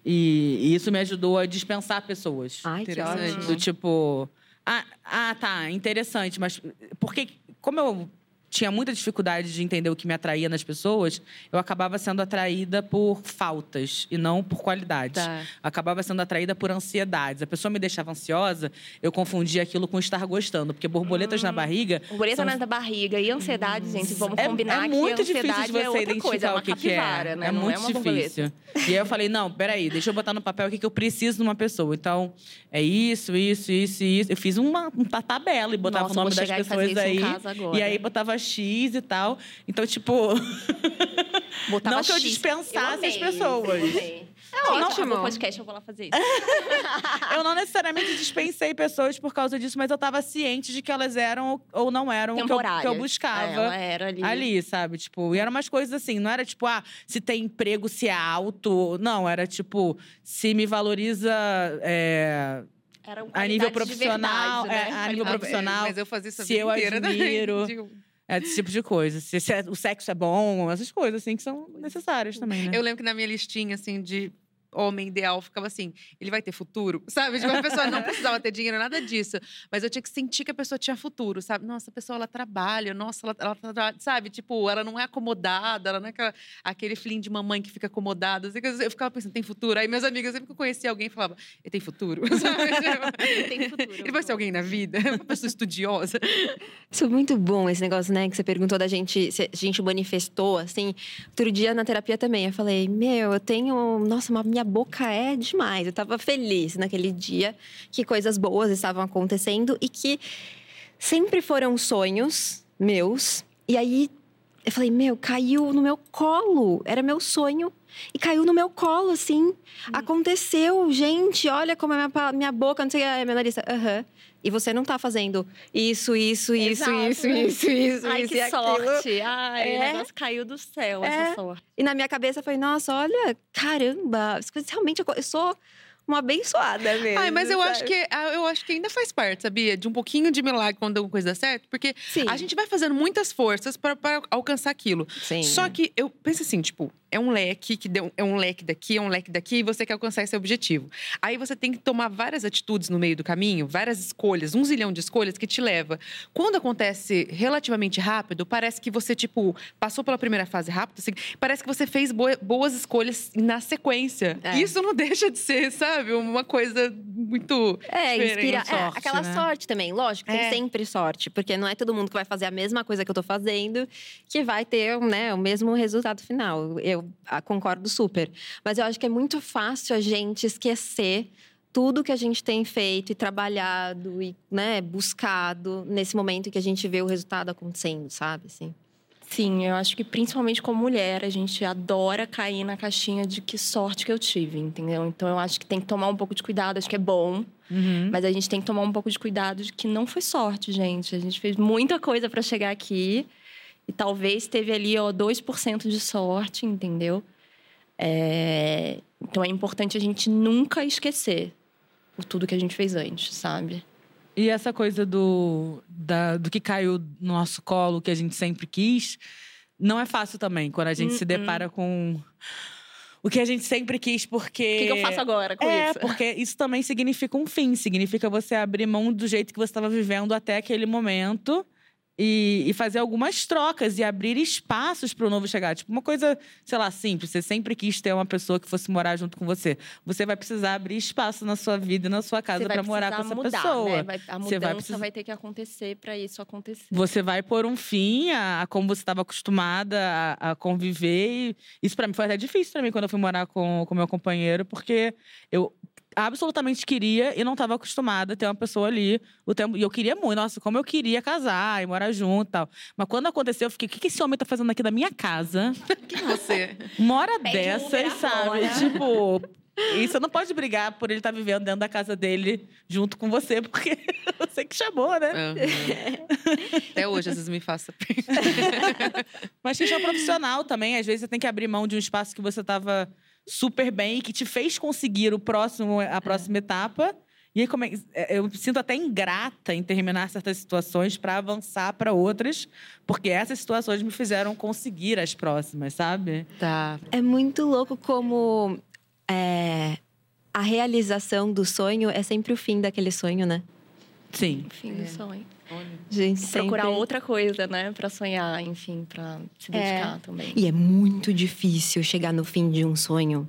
E, e isso me ajudou a dispensar pessoas. Ai, que Interessante. ótimo. Do tipo. Ah, ah, tá, interessante, mas porque, como eu tinha muita dificuldade de entender o que me atraía nas pessoas, eu acabava sendo atraída por faltas e não por qualidades. Tá. Acabava sendo atraída por ansiedades. A pessoa me deixava ansiosa, eu confundia aquilo com estar gostando, porque borboletas na barriga. Borboleta são- na barriga e ansiedade, gente, vamos É, combinar é muito que difícil de é você outra identificar coisa, é uma o que, que é. né? É Não muito é uma borboleta. difícil. E aí eu falei, não, peraí, deixa eu botar no papel o que, que eu preciso numa pessoa. Então, é isso, isso, isso, isso. Eu fiz uma, uma tabela e botava Nossa, o nome das pessoas isso em aí. casa agora. E aí botava X e tal. Então, tipo, (laughs) Botava não que eu X. dispensasse Eu as pessoas. eu amei. É ótimo. ótimo. No podcast eu vou lá fazer isso. (laughs) eu não necessariamente dispensei pessoas por causa disso, mas eu tava ciente de que elas eram ou não eram o que eu, que eu buscava. É, ela era ali. ali, sabe? Tipo, e eram umas coisas assim, não era tipo, ah, se tem emprego, se é alto. Não, era tipo, se me valoriza é, a nível profissional, verdade, né? é, a nível Ah, é, profissional. Mas eu fazia isso a se vida eu inteira admiro. também. É tipo de coisa. Se, se é- o sexo é bom, essas coisas assim que são necessárias também, né? Eu lembro que na minha listinha, assim, de homem ideal, ficava assim, ele vai ter futuro, sabe? Tipo, a pessoa não precisava ter dinheiro, nada disso. Mas eu tinha que sentir que a pessoa tinha futuro, sabe? Nossa, a pessoa, ela trabalha, nossa, ela, ela sabe? Tipo, ela não é acomodada, ela não é aquela, aquele filhinho de mamãe que fica acomodada. assim, Eu ficava pensando, tem futuro? Aí meus amigos, sempre que eu conhecia alguém, falavam, ele (laughs) tem futuro, sabe? Tipo, Tem futuro. Ele vai ser alguém na vida? Uma pessoa estudiosa. Isso é muito bom, esse negócio, né? Que você perguntou da gente, se a gente manifestou, assim. Outro dia na terapia também, eu falei, meu, eu tenho. Nossa, uma- minha boca é demais. Eu tava feliz naquele dia que coisas boas estavam acontecendo e que sempre foram sonhos meus. E aí Eu falei, meu, caiu no meu colo. Era meu sonho. E caiu no meu colo, assim. Aconteceu, gente. Olha como é minha, minha boca, não sei o que. Aí Minha Larissa, aham. E você não tá fazendo isso, isso, isso, Exato. isso, isso, isso, Ai, isso que sorte. Ai, É. o negócio caiu do céu, É. essa sorte. E na minha cabeça foi, nossa, olha, caramba, as coisas realmente eu sou uma abençoada mesmo. Ai, mas eu sabe? acho que ah, eu acho que ainda faz parte, sabia? De um pouquinho de milagre quando alguma coisa dá certo, porque Sim. a gente vai fazendo muitas forças para alcançar aquilo. Sim. Só que eu penso assim, tipo, é um leque que deu, é um leque daqui, é um leque daqui, e você quer alcançar esse objetivo. Aí você tem que tomar várias atitudes no meio do caminho, várias escolhas, um zilhão de escolhas que te leva. Quando acontece relativamente rápido, parece que você, tipo, passou pela primeira fase rápido, assim, parece que você fez boa- boas escolhas na sequência. É. Isso não (laughs) deixa de ser, sabe, uma coisa muito. É, inspira. é, sorte, aquela né? sorte também, lógico, tem É. sempre sorte, porque não é todo mundo que vai fazer a mesma coisa que eu tô fazendo que vai ter né, o mesmo resultado final. Eu ah, concordo super. Mas eu acho que é muito fácil a gente esquecer tudo que a gente tem feito e trabalhado e né, buscado nesse momento em que a gente vê o resultado acontecendo, sabe? Assim. Sim, eu acho que principalmente como mulher, a gente adora cair na caixinha de que sorte que eu tive, entendeu? Então eu acho que tem que tomar um pouco de cuidado, acho que é bom, Uhum. mas a gente tem que tomar um pouco de cuidado de que não foi sorte, gente. A gente fez muita coisa para chegar aqui e talvez teve ali, ó, 2% de sorte, entendeu? É, Então é importante a gente nunca esquecer por tudo que a gente fez antes, sabe? E essa coisa do, da- do que caiu no nosso colo, que a gente sempre quis, não é fácil também, quando a gente se Uh-uh. depara com o que a gente sempre quis, porque. O que, que eu faço agora com é, isso? porque isso também significa um fim. Significa você abrir mão do jeito que você estava vivendo até aquele momento. E, e fazer algumas trocas e abrir espaços para o novo chegar. Tipo, uma coisa, sei lá, simples. Você sempre quis ter uma pessoa que fosse morar junto com você. Você vai precisar abrir espaço na sua vida e na sua casa Você vai para morar com essa mudar, pessoa. Né? Vai- a Você mudança vai vai, precisar- ter que acontecer para isso acontecer. Você vai pôr um fim a, a como você estava acostumada a, a conviver. E isso para mim foi até difícil para mim quando eu fui morar com o meu companheiro, porque eu absolutamente queria e não estava acostumada a ter uma pessoa ali o tempo. E eu queria muito, nossa, como eu queria casar e morar junto e tal. Mas quando aconteceu, eu fiquei, o que, que esse homem tá fazendo aqui da minha casa? (laughs) Quem é você? Uma hora Pede um dessas, Uber sabe? agora. (laughs) Tipo. E você não pode brigar por ele estar vivendo dentro da casa dele junto com você, porque (laughs) você que chamou, né? Aham. Até hoje, às vezes me faça. Mas questão profissional também, às vezes você tem que abrir mão de um espaço que você estava super bem e que te fez conseguir o próximo, a próxima etapa. E aí, como é, é, eu me sinto até ingrata em terminar certas situações para avançar para outras, porque essas situações me fizeram conseguir as próximas, sabe? Tá. É muito louco como é, a realização do sonho é sempre o fim daquele sonho, né? Sim. Fim do sonho. Gente, sempre... Procurar outra coisa, né? Pra sonhar, enfim, pra se dedicar também. E é muito difícil chegar no fim de um sonho.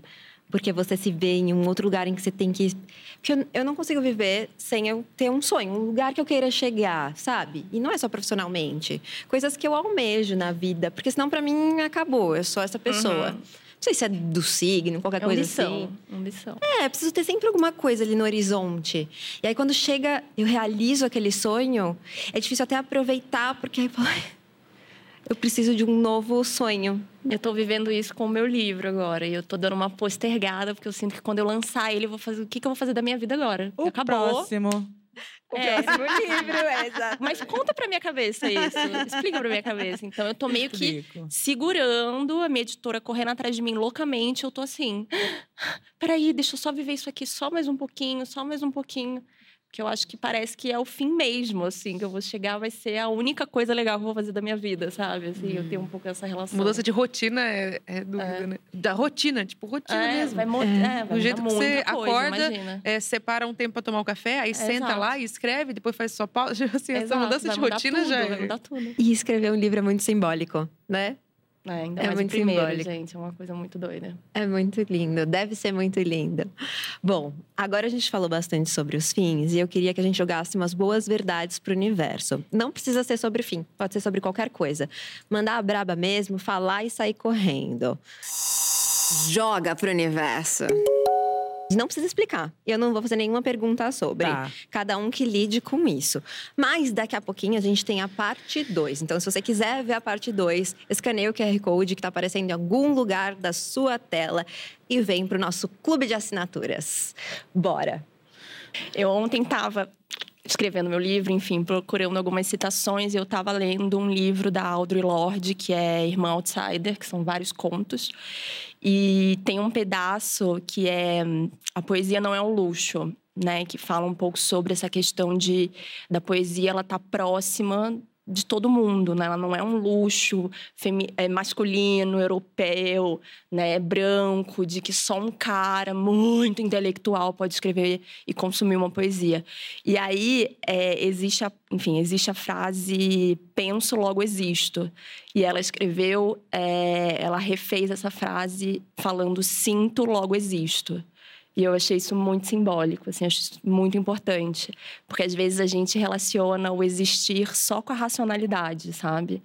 Porque você se vê em um outro lugar em que você tem que. Porque eu, eu não consigo viver sem eu ter um sonho, um lugar que eu queira chegar, sabe? E não é só profissionalmente. Coisas que eu almejo na vida. Porque senão, pra mim, acabou. Eu sou essa pessoa. Uhum. Não sei se é do signo, qualquer É coisa ambição. assim. Ambição. É, preciso ter sempre alguma coisa ali no horizonte. E aí, quando chega, eu realizo aquele sonho, é difícil até aproveitar, porque aí, pô, eu preciso de um novo sonho. Eu tô vivendo isso com o meu livro agora. E eu tô dando uma postergada, porque eu sinto que quando eu lançar ele, eu vou fazer. O que, que eu vou fazer da minha vida agora? O Acabou. próximo. É, livro, é, exato. Mas conta pra minha cabeça isso. Explica pra minha cabeça. Então, eu tô meio que Explico. segurando a minha editora correndo atrás de mim loucamente. Eu tô assim. Peraí, deixa eu só viver isso aqui só mais um pouquinho, só mais um pouquinho. Que eu acho que parece que é o fim mesmo, assim, que eu vou chegar, vai ser a única coisa legal que eu vou fazer da minha vida, sabe? Assim, eu tenho um pouco essa relação. Mudança de rotina é, é dúvida, né? Da rotina, tipo, rotina é, mesmo. Vai, mo- é, vai Do jeito que você coisa, acorda. É, separa um tempo pra tomar um café, aí senta exato. lá e escreve, depois faz sua pausa. (laughs) Assim, essa mudança vai de mudar rotina tudo, já Vai é. mudar tudo. E escrever um livro é muito simbólico, né? É, ainda É mais muito o primeiro, simbólico. gente. É uma coisa muito doida. É muito lindo, deve ser muito lindo. Bom, agora a gente falou bastante sobre os fins e eu queria que a gente jogasse umas boas verdades pro universo. Não precisa ser sobre fim, pode ser sobre qualquer coisa. Mandar a braba mesmo, falar e sair correndo. Joga pro universo. Não precisa explicar. Eu não vou fazer nenhuma pergunta sobre. Tá. Cada um que lide com isso. Mas daqui a pouquinho a gente tem a parte 2. Então, se você quiser ver a parte 2, escaneia o QR Code que está aparecendo em algum lugar da sua tela e vem para o nosso clube de assinaturas. Bora! Eu ontem estava escrevendo meu livro, enfim, procurando algumas citações. Eu estava lendo um livro da Audre Lorde, que é Irmã Outsider, que são vários contos. E tem um pedaço que é a poesia não é um luxo, né? Que fala um pouco sobre essa questão de da poesia ela tá próxima de todo mundo, né? Ela não é um luxo é masculino, europeu, né? Branco, de que só um cara muito intelectual pode escrever e consumir uma poesia. E aí é, existe, a, enfim, existe a frase "penso logo existo". E ela escreveu, é, ela refez essa frase falando "sinto logo existo". E eu achei isso muito simbólico, assim, acho isso muito importante. Porque às vezes a gente relaciona o existir só com a racionalidade, sabe?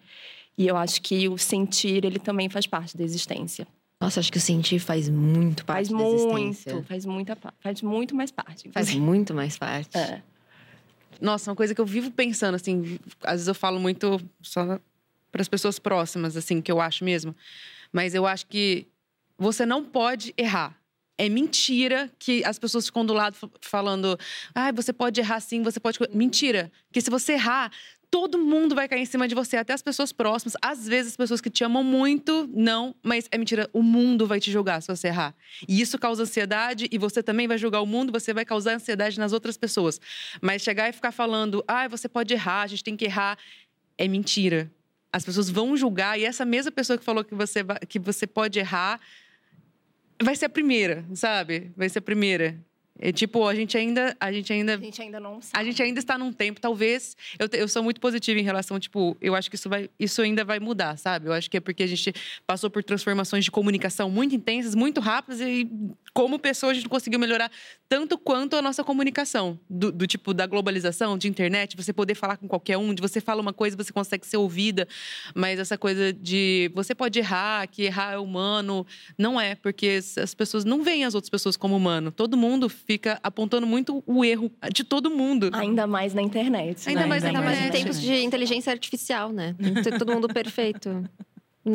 E eu acho que o sentir, ele também faz parte da existência. Nossa, acho que o sentir faz muito parte faz da existência. Muito, faz muita faz muito mais parte. Faz muito mais parte. É. Nossa, uma coisa que eu vivo pensando, assim, às vezes eu falo muito só para as pessoas próximas, assim, que eu acho mesmo. Mas eu acho que você não pode errar é mentira que as pessoas ficam do lado falando: ah, você pode errar sim, você pode. Mentira. Porque se você errar, todo mundo vai cair em cima de você, até as pessoas próximas. Às vezes, as pessoas que te amam muito, não, mas é mentira. O mundo vai te julgar se você errar. E isso causa ansiedade, e você também vai julgar o mundo, você vai causar ansiedade nas outras pessoas. Mas chegar e ficar falando: ah, você pode errar, a gente tem que errar, é mentira. As pessoas vão julgar, e essa mesma pessoa que falou que você, que você pode errar vai ser a primeira, sabe? Vai ser a primeira. É tipo, a gente ainda, a gente ainda, a gente ainda não sabe. A gente ainda está num tempo, talvez. Eu, eu sou muito positiva em relação, tipo, eu acho que isso vai, isso ainda vai mudar, sabe? Eu acho que é porque a gente passou por transformações de comunicação muito intensas, muito rápidas e como pessoa a gente conseguiu melhorar tanto quanto a nossa comunicação do, do tipo da globalização, de internet, você poder falar com qualquer um, de você fala uma coisa você consegue ser ouvida, mas essa coisa de você pode errar, que errar é humano, não é, porque as pessoas não veem as outras pessoas como humano. Todo mundo fica apontando muito o erro de todo mundo. Ainda mais na internet. Ainda né? mais na Ainda internet. mais em tempos de inteligência artificial, né? Todo mundo (laughs) perfeito.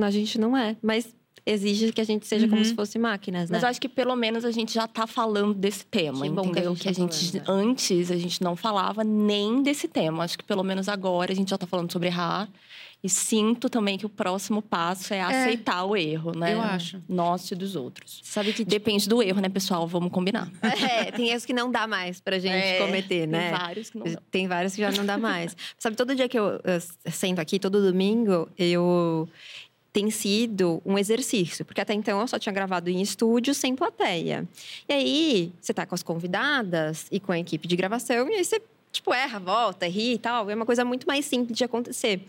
A gente não é, mas exige que a gente seja uhum. como se fosse máquinas, né? Mas eu acho que pelo menos a gente já está falando desse tema, que entendeu? Que a gente, que a gente tá antes a gente não falava nem desse tema. Acho que pelo menos agora a gente já está falando sobre errar. E sinto também que o próximo passo é, é, aceitar o erro, né? Eu acho. Nosso e dos outros. Sabe que depende do erro, né, pessoal? Vamos combinar. (laughs) É, tem erros que não dá mais pra gente é, cometer, né? Tem vários que não dá. Tem vários que já não dá mais. Sabe, todo dia que eu, eu sento aqui, todo domingo, eu tem sido um exercício, porque até então eu só tinha gravado em estúdio sem plateia. E aí, você tá com as convidadas e com a equipe de gravação, e aí você, tipo, erra, volta, ri e tal. É uma coisa muito mais simples de acontecer.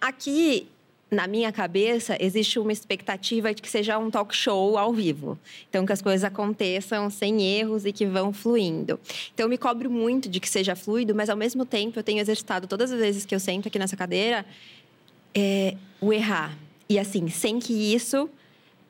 Aqui, na minha cabeça, existe uma expectativa de que seja um talk show ao vivo. Então, que as coisas aconteçam sem erros e que vão fluindo. Então, eu me cobro muito de que seja fluido, mas ao mesmo tempo eu tenho exercitado todas as vezes que eu sento aqui nessa cadeira é, o errar. E assim, sem que isso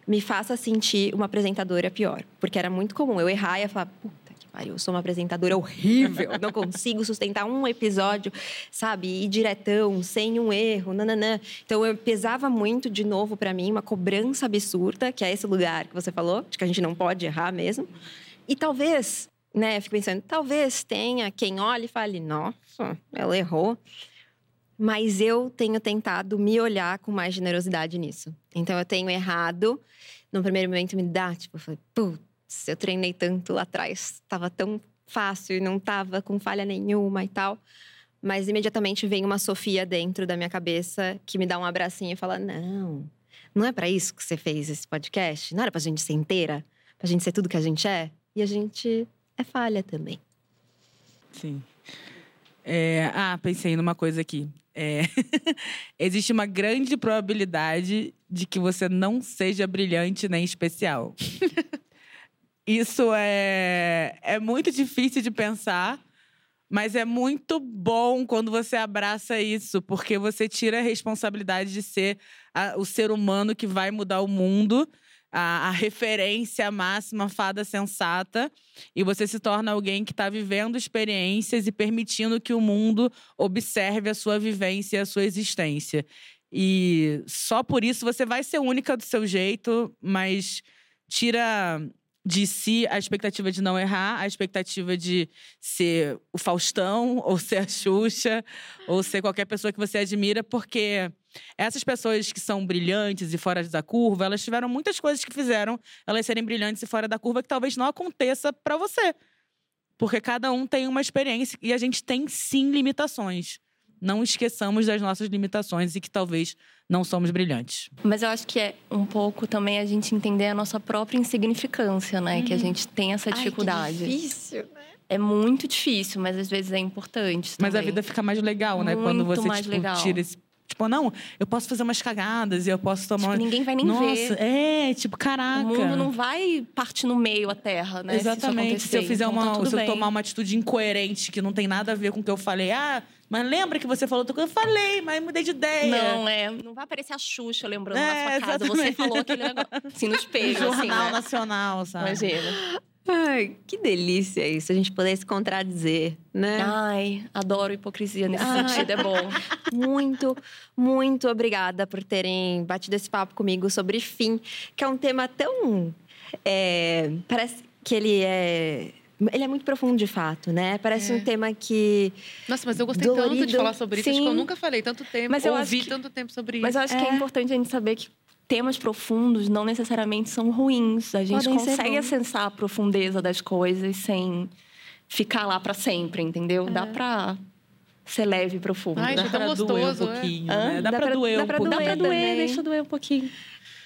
me faça sentir uma apresentadora pior. Porque era muito comum eu errar e eu falar, puta que pariu, eu sou uma apresentadora horrível, não consigo sustentar um episódio, sabe? Ir diretão, sem um erro, nananã. Então eu pesava muito, de novo, para mim, uma cobrança absurda, que é esse lugar que você falou, de que a gente não pode errar mesmo. E talvez, né, eu fico pensando, talvez tenha quem olhe e fale, nossa, ela errou. Mas eu tenho tentado me olhar com mais generosidade nisso. Então eu tenho errado. No primeiro momento me dá, tipo, eu falei, putz, eu treinei tanto lá atrás, estava tão fácil e não estava com falha nenhuma e tal. Mas imediatamente vem uma Sofia dentro da minha cabeça que me dá um abracinho e fala: Não, não é para isso que você fez esse podcast? Não era pra gente ser inteira? Pra gente ser tudo que a gente é? E a gente é falha também. Sim. É, ah, pensei numa coisa aqui. É, (laughs) existe uma grande probabilidade de que você não seja brilhante nem especial. (laughs) Isso é, é muito difícil de pensar, mas é muito bom quando você abraça isso, porque você tira a responsabilidade de ser a, o ser humano que vai mudar o mundo a, a referência máxima, fada sensata, e você se torna alguém que está vivendo experiências e permitindo que o mundo observe a sua vivência e a sua existência. E só por isso você vai ser única do seu jeito, mas tira de si a expectativa de não errar, a expectativa de ser o Faustão, (laughs) ou ser a Xuxa, ou ser qualquer pessoa que você admira, porque essas pessoas que são brilhantes e fora da curva, elas tiveram muitas coisas que fizeram elas serem brilhantes e fora da curva que talvez não aconteça para você. Porque cada um tem uma experiência e a gente tem sim limitações não esqueçamos das nossas limitações e que talvez não somos brilhantes. Mas eu acho que é um pouco também a gente entender a nossa própria insignificância, né? Uhum. Que a uhum. gente tem essa dificuldade. Ai, que difícil, né? É muito difícil, mas às vezes é importante. Também. Mas a vida fica mais legal, né? Muito Quando você mais tipo, legal. tira esse Tipo, não, eu posso fazer umas cagadas e eu posso tomar. Tipo, ninguém vai nem Nossa, ver. É, tipo, caraca. O mundo não vai partir no meio a terra, né? Exatamente. Se, se eu fizer então, uma. Tá se eu tomar uma atitude incoerente que não tem nada a ver com o que eu falei, ah, mas lembra que você falou outra coisa? Eu falei, mas mudei de ideia. Não, é. Não vai aparecer a Xuxa lembrando é, na sua casa. Exatamente. Você falou aquele negócio. Assim, no (laughs) espelho. Jornal assim, né? Nacional, sabe? Imagina. Ai, que delícia isso, a gente poder se contradizer, né? Ai, adoro hipocrisia nesse Ai. sentido, é bom. (laughs) muito, muito obrigada por terem batido esse papo comigo sobre fim, que é um tema tão. É, parece que ele é ele é muito profundo de fato, né? Parece é. um tema que. Nossa, mas eu gostei dolorido. tanto de falar sobre isso. Sim. Acho que eu nunca falei tanto tempo. Mas eu ouvi que... tanto tempo sobre isso. Mas eu acho é. que é importante a gente saber que temas profundos não necessariamente são ruins. A gente Podem consegue acessar a profundeza das coisas sem ficar lá para sempre, entendeu? É. Dá para ser leve e profundo. Ai, dá pra gostoso, doer um pouquinho, é? né? Dá, pra doer um pouquinho. Dá pra doer, deixa doer um pouquinho.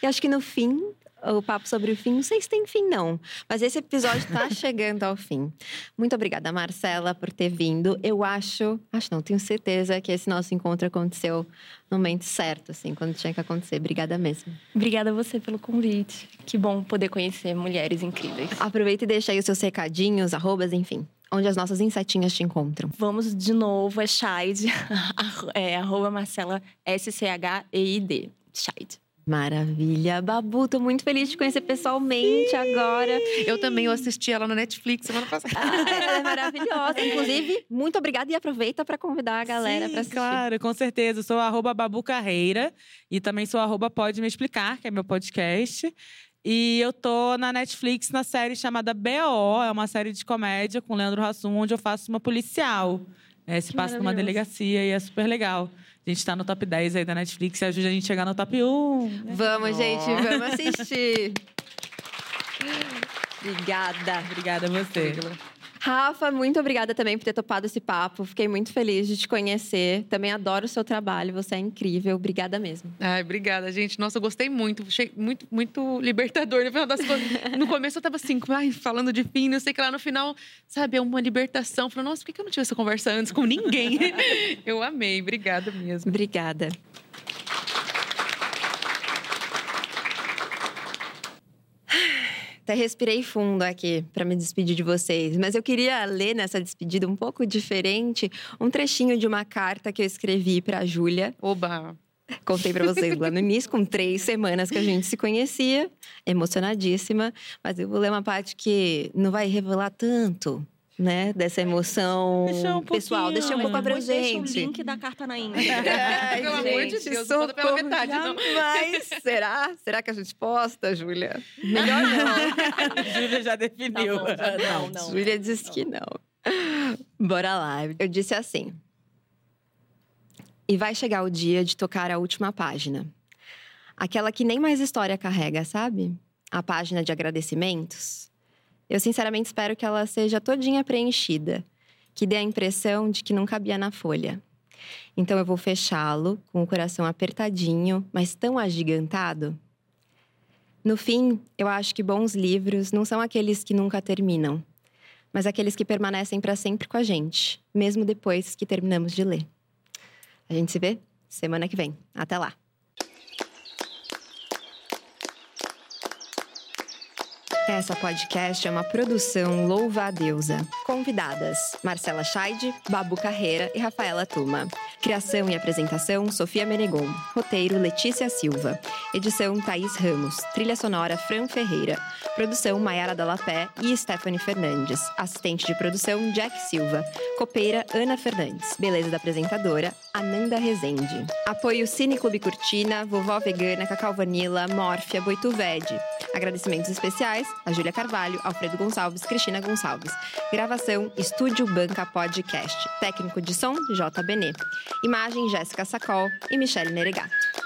E acho que no fim, o papo sobre o fim. Não sei se tem fim, não. Mas esse episódio está (laughs) chegando ao fim. Muito obrigada, Marcela, por ter vindo. Eu acho, acho não, tenho certeza que esse nosso encontro aconteceu no momento certo, assim, quando tinha que acontecer. Obrigada mesmo. Obrigada a você pelo convite. Que bom poder conhecer mulheres incríveis. Aproveita e deixa aí os seus recadinhos, arrobas, enfim. Onde as nossas insetinhas te encontram. Vamos de novo, é Shide, (laughs) é, arroba Marcela S-C-H-E-I-D. Shide. Maravilha. Babu, tô muito feliz de te conhecer pessoalmente Sim. agora. Eu também, eu assisti ela no Netflix semana passada. Ah, ela é maravilhosa. Inclusive, muito obrigada e aproveita para convidar a galera para assistir. claro, com certeza. Eu sou arroba Babu Carreira e também sou arroba Pode Me Explicar, que é meu podcast. E eu tô na Netflix na série chamada BO, é uma série de comédia com Leandro Hassum, onde eu faço uma policial. É, se que passa numa delegacia e é super legal. A gente tá no top 10 aí da Netflix e ajuda a gente a chegar no top 1. Né? Vamos, gente, vamos assistir. (laughs) Obrigada. Obrigada a você. Rafa, muito obrigada também por ter topado esse papo. Fiquei muito feliz de te conhecer. Também adoro o seu trabalho, você é incrível. Obrigada mesmo. Ai, obrigada, gente. Nossa, eu gostei muito. Achei muito, muito libertador. No final das contas, no começo eu tava assim, ai, falando de fim, não sei o que lá. No final, sabe, é uma libertação. Falei, nossa, por que eu não tive essa conversa antes com ninguém? (laughs) eu amei. Obrigada mesmo. Obrigada. Até respirei fundo aqui para me despedir de vocês, mas eu queria ler nessa despedida um pouco diferente um trechinho de uma carta que eu escrevi para a Júlia. Oba! Contei para vocês lá no início, com três semanas que a gente se conhecia, emocionadíssima. Mas eu vou ler uma parte que não vai revelar tanto, né, dessa emoção Deixa um pessoal. Deixa um pouco abrangente. Deixa o link da carta na Índia. (laughs) Ai, Pelo amor de Deus, socorro, pela metade. Mas será? Será que a gente posta, Júlia? Melhor (laughs) não. Júlia já definiu. Tá bom, já não, não. Júlia disse que não. Bora lá. Eu disse assim. E vai chegar o dia de tocar a última página. Aquela que nem mais história carrega, sabe? A página de agradecimentos eu sinceramente espero que ela seja todinha preenchida, que dê a impressão de que não cabia na folha. Então eu vou fechá-lo com o coração apertadinho, mas tão agigantado. No fim, eu acho que bons livros não são aqueles que nunca terminam, mas aqueles que permanecem para sempre com a gente, mesmo depois que terminamos de ler. A gente se vê semana que vem. Até lá! Essa podcast é uma produção Louva a Deusa. Convidadas: Marcela Scheid, Babu Carreira e Rafaela Tuma. Criação e apresentação, Sofia Menegon. Roteiro, Letícia Silva. Edição, Thaís Ramos. Trilha sonora, Fran Ferreira. Produção, Maiara Dalapé e Stephanie Fernandes. Assistente de produção, Jack Silva. Copeira, Ana Fernandes. Beleza da apresentadora, Ananda Rezende. Apoio Cine Clube Cortina, Vovó Vegana, Cacau Vanilla, Mórfia, Boituvede. Agradecimentos especiais a Júlia Carvalho, Alfredo Gonçalves, Cristina Gonçalves. Gravação Estúdio Banca Podcast. Técnico de som J. Benê. Imagem Jéssica Sacol e Michele Neregato.